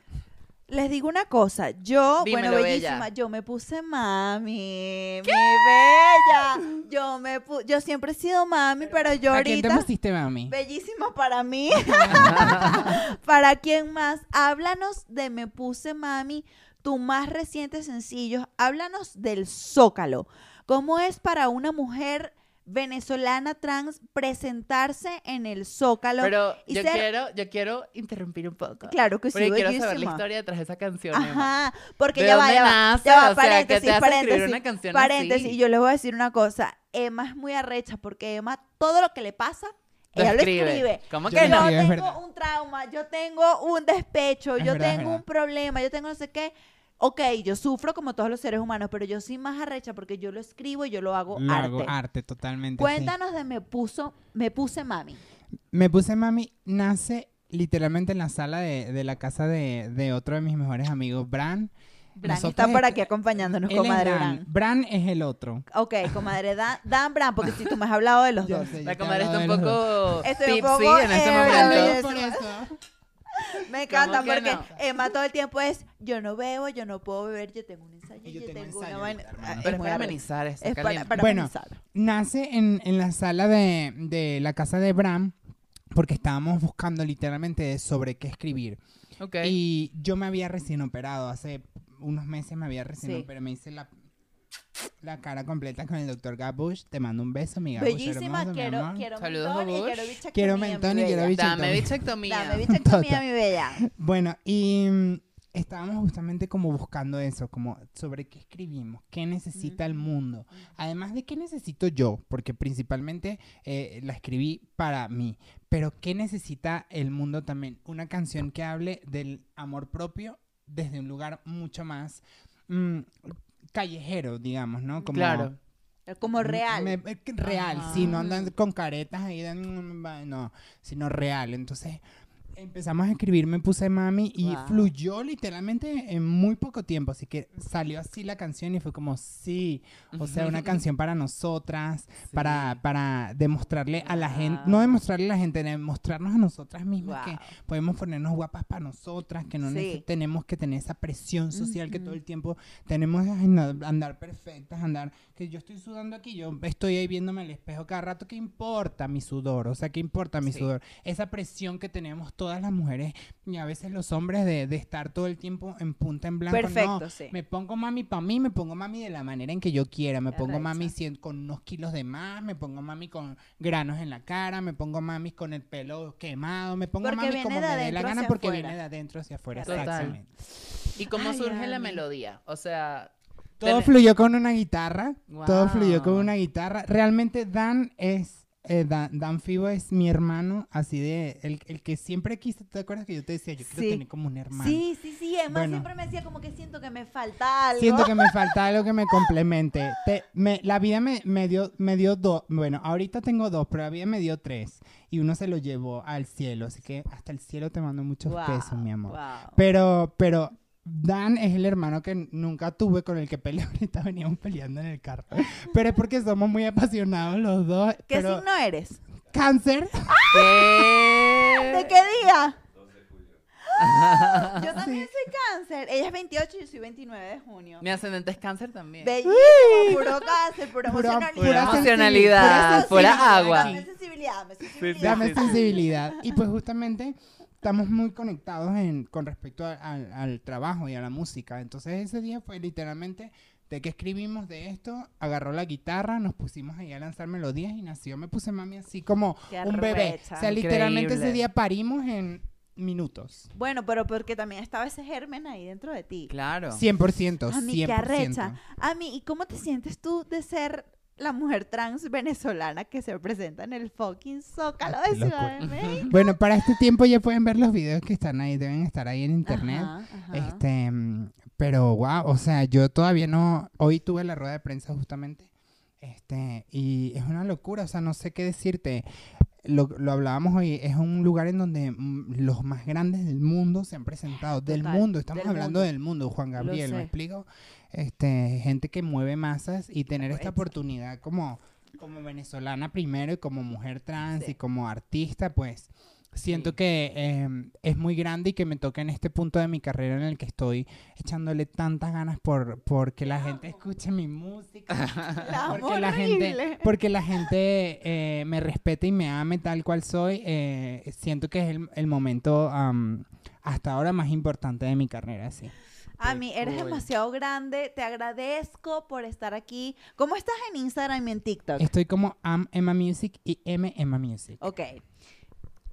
Speaker 1: Les digo una cosa, yo,
Speaker 2: Dímelo,
Speaker 1: bueno,
Speaker 2: bella.
Speaker 1: bellísima, yo me puse mami, mi bella. Yo me pu- yo siempre he sido mami, pero yo
Speaker 3: ¿A quién te
Speaker 1: ahorita
Speaker 3: pusiste, mami?
Speaker 1: bellísima para mí. para quién más? Háblanos de Me puse mami, tu más reciente sencillo. Háblanos del Zócalo. ¿Cómo es para una mujer venezolana trans presentarse en el Zócalo?
Speaker 2: Pero
Speaker 1: y
Speaker 2: yo
Speaker 1: ser-
Speaker 2: quiero, yo quiero interrumpir un poco.
Speaker 1: Claro que sí,
Speaker 2: Porque quiero saber la historia detrás de esa canción. Emma.
Speaker 1: Ajá, porque
Speaker 2: ¿De
Speaker 1: ya va,
Speaker 2: dónde
Speaker 1: ya va,
Speaker 2: nace?
Speaker 1: ya va,
Speaker 2: O sea, ¿qué
Speaker 1: paréntesis,
Speaker 2: te
Speaker 1: paréntesis,
Speaker 2: una canción
Speaker 1: paréntesis,
Speaker 2: así?
Speaker 1: y yo les voy a decir una cosa, Emma es muy arrecha porque Emma, todo lo que le pasa,
Speaker 2: Lo
Speaker 1: ella
Speaker 2: escribe.
Speaker 1: lo escribe.
Speaker 2: ¿Cómo
Speaker 3: Yo
Speaker 2: que
Speaker 1: yo
Speaker 2: no?
Speaker 3: es
Speaker 1: tengo un trauma, yo tengo un despecho,
Speaker 3: Es
Speaker 1: yo
Speaker 3: verdad,
Speaker 1: tengo un problema, yo tengo no sé qué. Ok, yo sufro como todos los seres humanos, pero yo soy más arrecha porque yo lo escribo y yo lo hago
Speaker 3: Lo
Speaker 1: arte.
Speaker 3: hago arte, totalmente. sí.
Speaker 1: Cuéntanos de me puso, me puse mami.
Speaker 3: Me puse mami, nace literalmente en la sala de, de la casa de, de otro de mis mejores amigos, Bran.
Speaker 1: Bran
Speaker 3: Nosotros
Speaker 1: está por aquí acompañándonos, comadre
Speaker 3: Dan.
Speaker 1: Bran.
Speaker 3: Bran es el otro.
Speaker 1: Ok, comadre Dan, Dan Bran, porque si tú me has hablado de los dos.
Speaker 3: sé,
Speaker 2: La comadre está un poco
Speaker 1: Estoy un
Speaker 2: tipsy en este momento.
Speaker 3: Por eso.
Speaker 1: Me encanta
Speaker 2: ¿Cómo que
Speaker 1: porque
Speaker 2: no?
Speaker 1: Emma todo el tiempo es, yo no bebo, yo no puedo beber, yo tengo un ensayo,
Speaker 3: Y
Speaker 1: yo,
Speaker 3: yo tengo
Speaker 1: tengo
Speaker 3: ensayo
Speaker 1: una vaina. Ah,
Speaker 2: Pero
Speaker 1: es
Speaker 2: para amenizar eso,
Speaker 1: Es para, para
Speaker 3: Bueno,
Speaker 1: amenizar.
Speaker 3: Nace en, en la sala de, de la casa de Bran porque estábamos buscando literalmente sobre qué escribir.
Speaker 2: Ok.
Speaker 3: Y yo me había recién operado, hace unos meses me había recién
Speaker 1: Sí.
Speaker 3: operado, me hice la, la cara completa con el doctor Gabush. Te mando un beso, mi Gabush
Speaker 1: Bellísima,
Speaker 3: hermoso, mi
Speaker 1: quiero,
Speaker 3: amor.
Speaker 1: quiero
Speaker 2: Saludos,
Speaker 1: mentón y
Speaker 2: Babush.
Speaker 1: quiero bichectomía,
Speaker 3: Quiero
Speaker 1: mi
Speaker 3: mentón y quiero
Speaker 1: bella.
Speaker 3: bichectomía.
Speaker 2: Dame bichectomía.
Speaker 1: Dame bichectomía,
Speaker 3: Total.
Speaker 1: mi bella.
Speaker 3: Bueno, y mm, estábamos justamente como buscando eso, como sobre qué escribimos, qué necesita el mundo. Además de qué necesito yo, porque principalmente eh, la escribí para mí, pero qué necesita el mundo también. Una canción que hable del amor propio desde un lugar mucho más mm, callejero, digamos, ¿no? Como,
Speaker 2: Claro.
Speaker 1: Como real.
Speaker 3: me- eh, real,
Speaker 2: Ajá.
Speaker 3: sí, no andan con caretas ahí, no, sino real. Entonces empezamos a escribir, me puse mami y
Speaker 1: Wow.
Speaker 3: fluyó literalmente en muy poco tiempo. Así que salió así la canción y fue como, sí, o sea, una canción para nosotras, para, para demostrarle a la gente, no demostrarle a la gente, demostrarnos a nosotras mismas que podemos ponernos guapas para nosotras, que no
Speaker 1: Sí.
Speaker 3: tenemos que tener esa presión social que todo el tiempo tenemos que andar, perfectas, andar, que yo estoy sudando aquí, yo estoy ahí viéndome al espejo cada rato, ¿qué importa mi sudor? O sea, ¿qué importa mi
Speaker 2: Sí.
Speaker 3: sudor? Esa presión que tenemos todas las mujeres y a veces los hombres de, de estar todo el tiempo en punta en blanco.
Speaker 1: Perfecto,
Speaker 3: no,
Speaker 1: sí.
Speaker 3: Me pongo mami para mí, me pongo mami de la manera en que yo quiera. Me pongo mami cien- con unos kilos de más, me pongo mami con granos en la cara, me pongo mami con el pelo quemado, me pongo
Speaker 1: Porque
Speaker 3: mami como
Speaker 1: de
Speaker 3: me dé la gana porque
Speaker 1: afuera.
Speaker 3: viene de adentro hacia afuera.
Speaker 1: Total.
Speaker 3: Exactamente.
Speaker 2: ¿Y cómo
Speaker 1: Ay,
Speaker 2: surge la melodía? O sea,
Speaker 3: Todo fluyó con una guitarra. Todo fluyó con una guitarra. Realmente Dan es. Eh, Dan, Dan Fibo es mi hermano, así de. El, el que siempre quise. ¿Te acuerdas que yo te decía? Yo quiero
Speaker 1: Sí.
Speaker 3: tener como un hermano.
Speaker 1: Sí, sí, sí. Además
Speaker 3: Bueno.
Speaker 1: siempre me decía como que siento que me falta algo.
Speaker 3: Siento que me falta algo que me complemente. Te- me- la vida me, me dio, me dio dos. Bueno, ahorita tengo dos, pero la vida me dio tres. Y uno se lo llevó al cielo. Así que hasta el cielo te mando muchos
Speaker 1: Guau,
Speaker 3: besos, mi amor. Pero, pero Dan es el hermano que nunca tuve con el que peleé. Ahorita veníamos peleando en el carro. Pero es porque somos muy apasionados los dos.
Speaker 1: ¿Qué
Speaker 3: pero
Speaker 1: signo eres?
Speaker 3: cáncer.
Speaker 2: ¿Qué?
Speaker 1: ¿De qué día? Yo también soy cáncer. Ella es 28 y yo soy 29 de junio.
Speaker 2: Mi ascendente es cáncer también.
Speaker 1: Bellísimo, puro cáncer, pura
Speaker 3: Pura-
Speaker 1: emocionalidad.
Speaker 2: Pura emocionalidad, pura agua.
Speaker 1: Dame sensibilidad, dame sensibilidad.
Speaker 3: Dame
Speaker 2: sí, sí.
Speaker 3: sensibilidad. Y pues justamente estamos muy conectados en, con respecto a- al- al trabajo y a la música. Entonces ese día fue literalmente de que escribimos de esto, agarró la guitarra, nos pusimos ahí a lanzar melodías y nació. Me puse mami así como
Speaker 1: Qué
Speaker 3: un bebé. O sea, literalmente ese día parimos en minutos.
Speaker 1: Bueno, pero porque también estaba ese germen ahí dentro de ti.
Speaker 2: Claro.
Speaker 3: 100%,
Speaker 1: A mí,
Speaker 3: 100%.
Speaker 1: qué arrecha. A mí, ¿y cómo te sientes tú de ser la mujer trans venezolana que se presenta en el fucking Zócalo de Ciudad de México?
Speaker 3: Bueno, para este tiempo ya pueden ver los videos que están ahí, deben estar ahí en internet.
Speaker 1: Ajá, ajá.
Speaker 3: Este, pero wow, o sea, yo todavía no, hoy tuve la rueda de prensa justamente, este, y es una locura, o sea, no sé qué decirte. Lo, lo hablábamos hoy, es un lugar en donde mm, los más grandes del mundo se han presentado, del
Speaker 1: Total,
Speaker 3: mundo, estamos
Speaker 1: del
Speaker 3: hablando
Speaker 1: mundo.
Speaker 3: del mundo, Juan
Speaker 1: Lo
Speaker 3: Gabriel, ¿me explico? Este, gente que mueve masas y tener esta oportunidad como, como venezolana primero y como mujer trans
Speaker 1: Sí.
Speaker 3: y como artista, pues siento
Speaker 2: Sí.
Speaker 3: que eh, es muy grande y que me toca en este punto de mi carrera en el que estoy echándole tantas ganas por, por que la gente escuche mi música.
Speaker 1: La
Speaker 3: porque la gente, porque la gente eh, me respete y me ame tal cual soy. eh, siento que es el, el momento am, hasta ahora más importante de mi carrera, sí.
Speaker 1: A mí eres
Speaker 2: cool.
Speaker 1: demasiado grande. Te agradezco por estar aquí. ¿Cómo estás en Instagram y en TikTok?
Speaker 3: Estoy como am Emma Music y M Emma Music.
Speaker 1: Ok.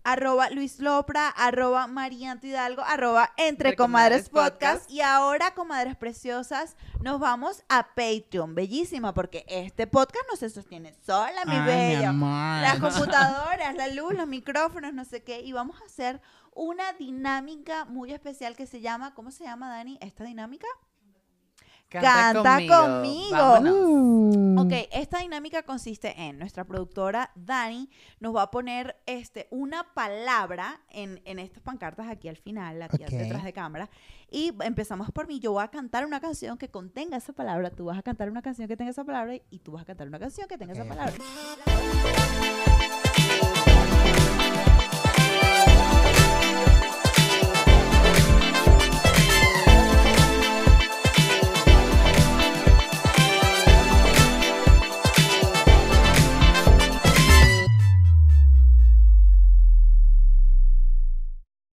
Speaker 1: Arroba Luis Lopra, arroba Marianto Hidalgo, arroba Entre
Speaker 2: Entre
Speaker 1: Comadres
Speaker 2: Comadres
Speaker 1: Podcast.
Speaker 2: Podcast.
Speaker 1: Y ahora, comadres preciosas, nos vamos a Patreon. Bellísima, porque este podcast no se sostiene sola, mi
Speaker 3: Ay, mi amor.
Speaker 1: Las computadoras, la luz, los micrófonos, no sé qué. Y vamos a hacer una dinámica muy especial que se llama, ¿cómo se llama, Dani? ¿Esta dinámica? Canta conmigo.
Speaker 2: Vámonos.
Speaker 3: Uh.
Speaker 1: Ok, esta dinámica consiste en nuestra productora Dani nos va a poner este, una palabra en, en estas pancartas aquí al final, aquí
Speaker 3: Ok.
Speaker 1: detrás de cámara. Y empezamos por mí. Yo voy a cantar una canción que contenga esa palabra. Tú vas a cantar una canción que tenga esa palabra y tú vas a cantar una canción que tenga
Speaker 3: Ok.
Speaker 1: esa palabra.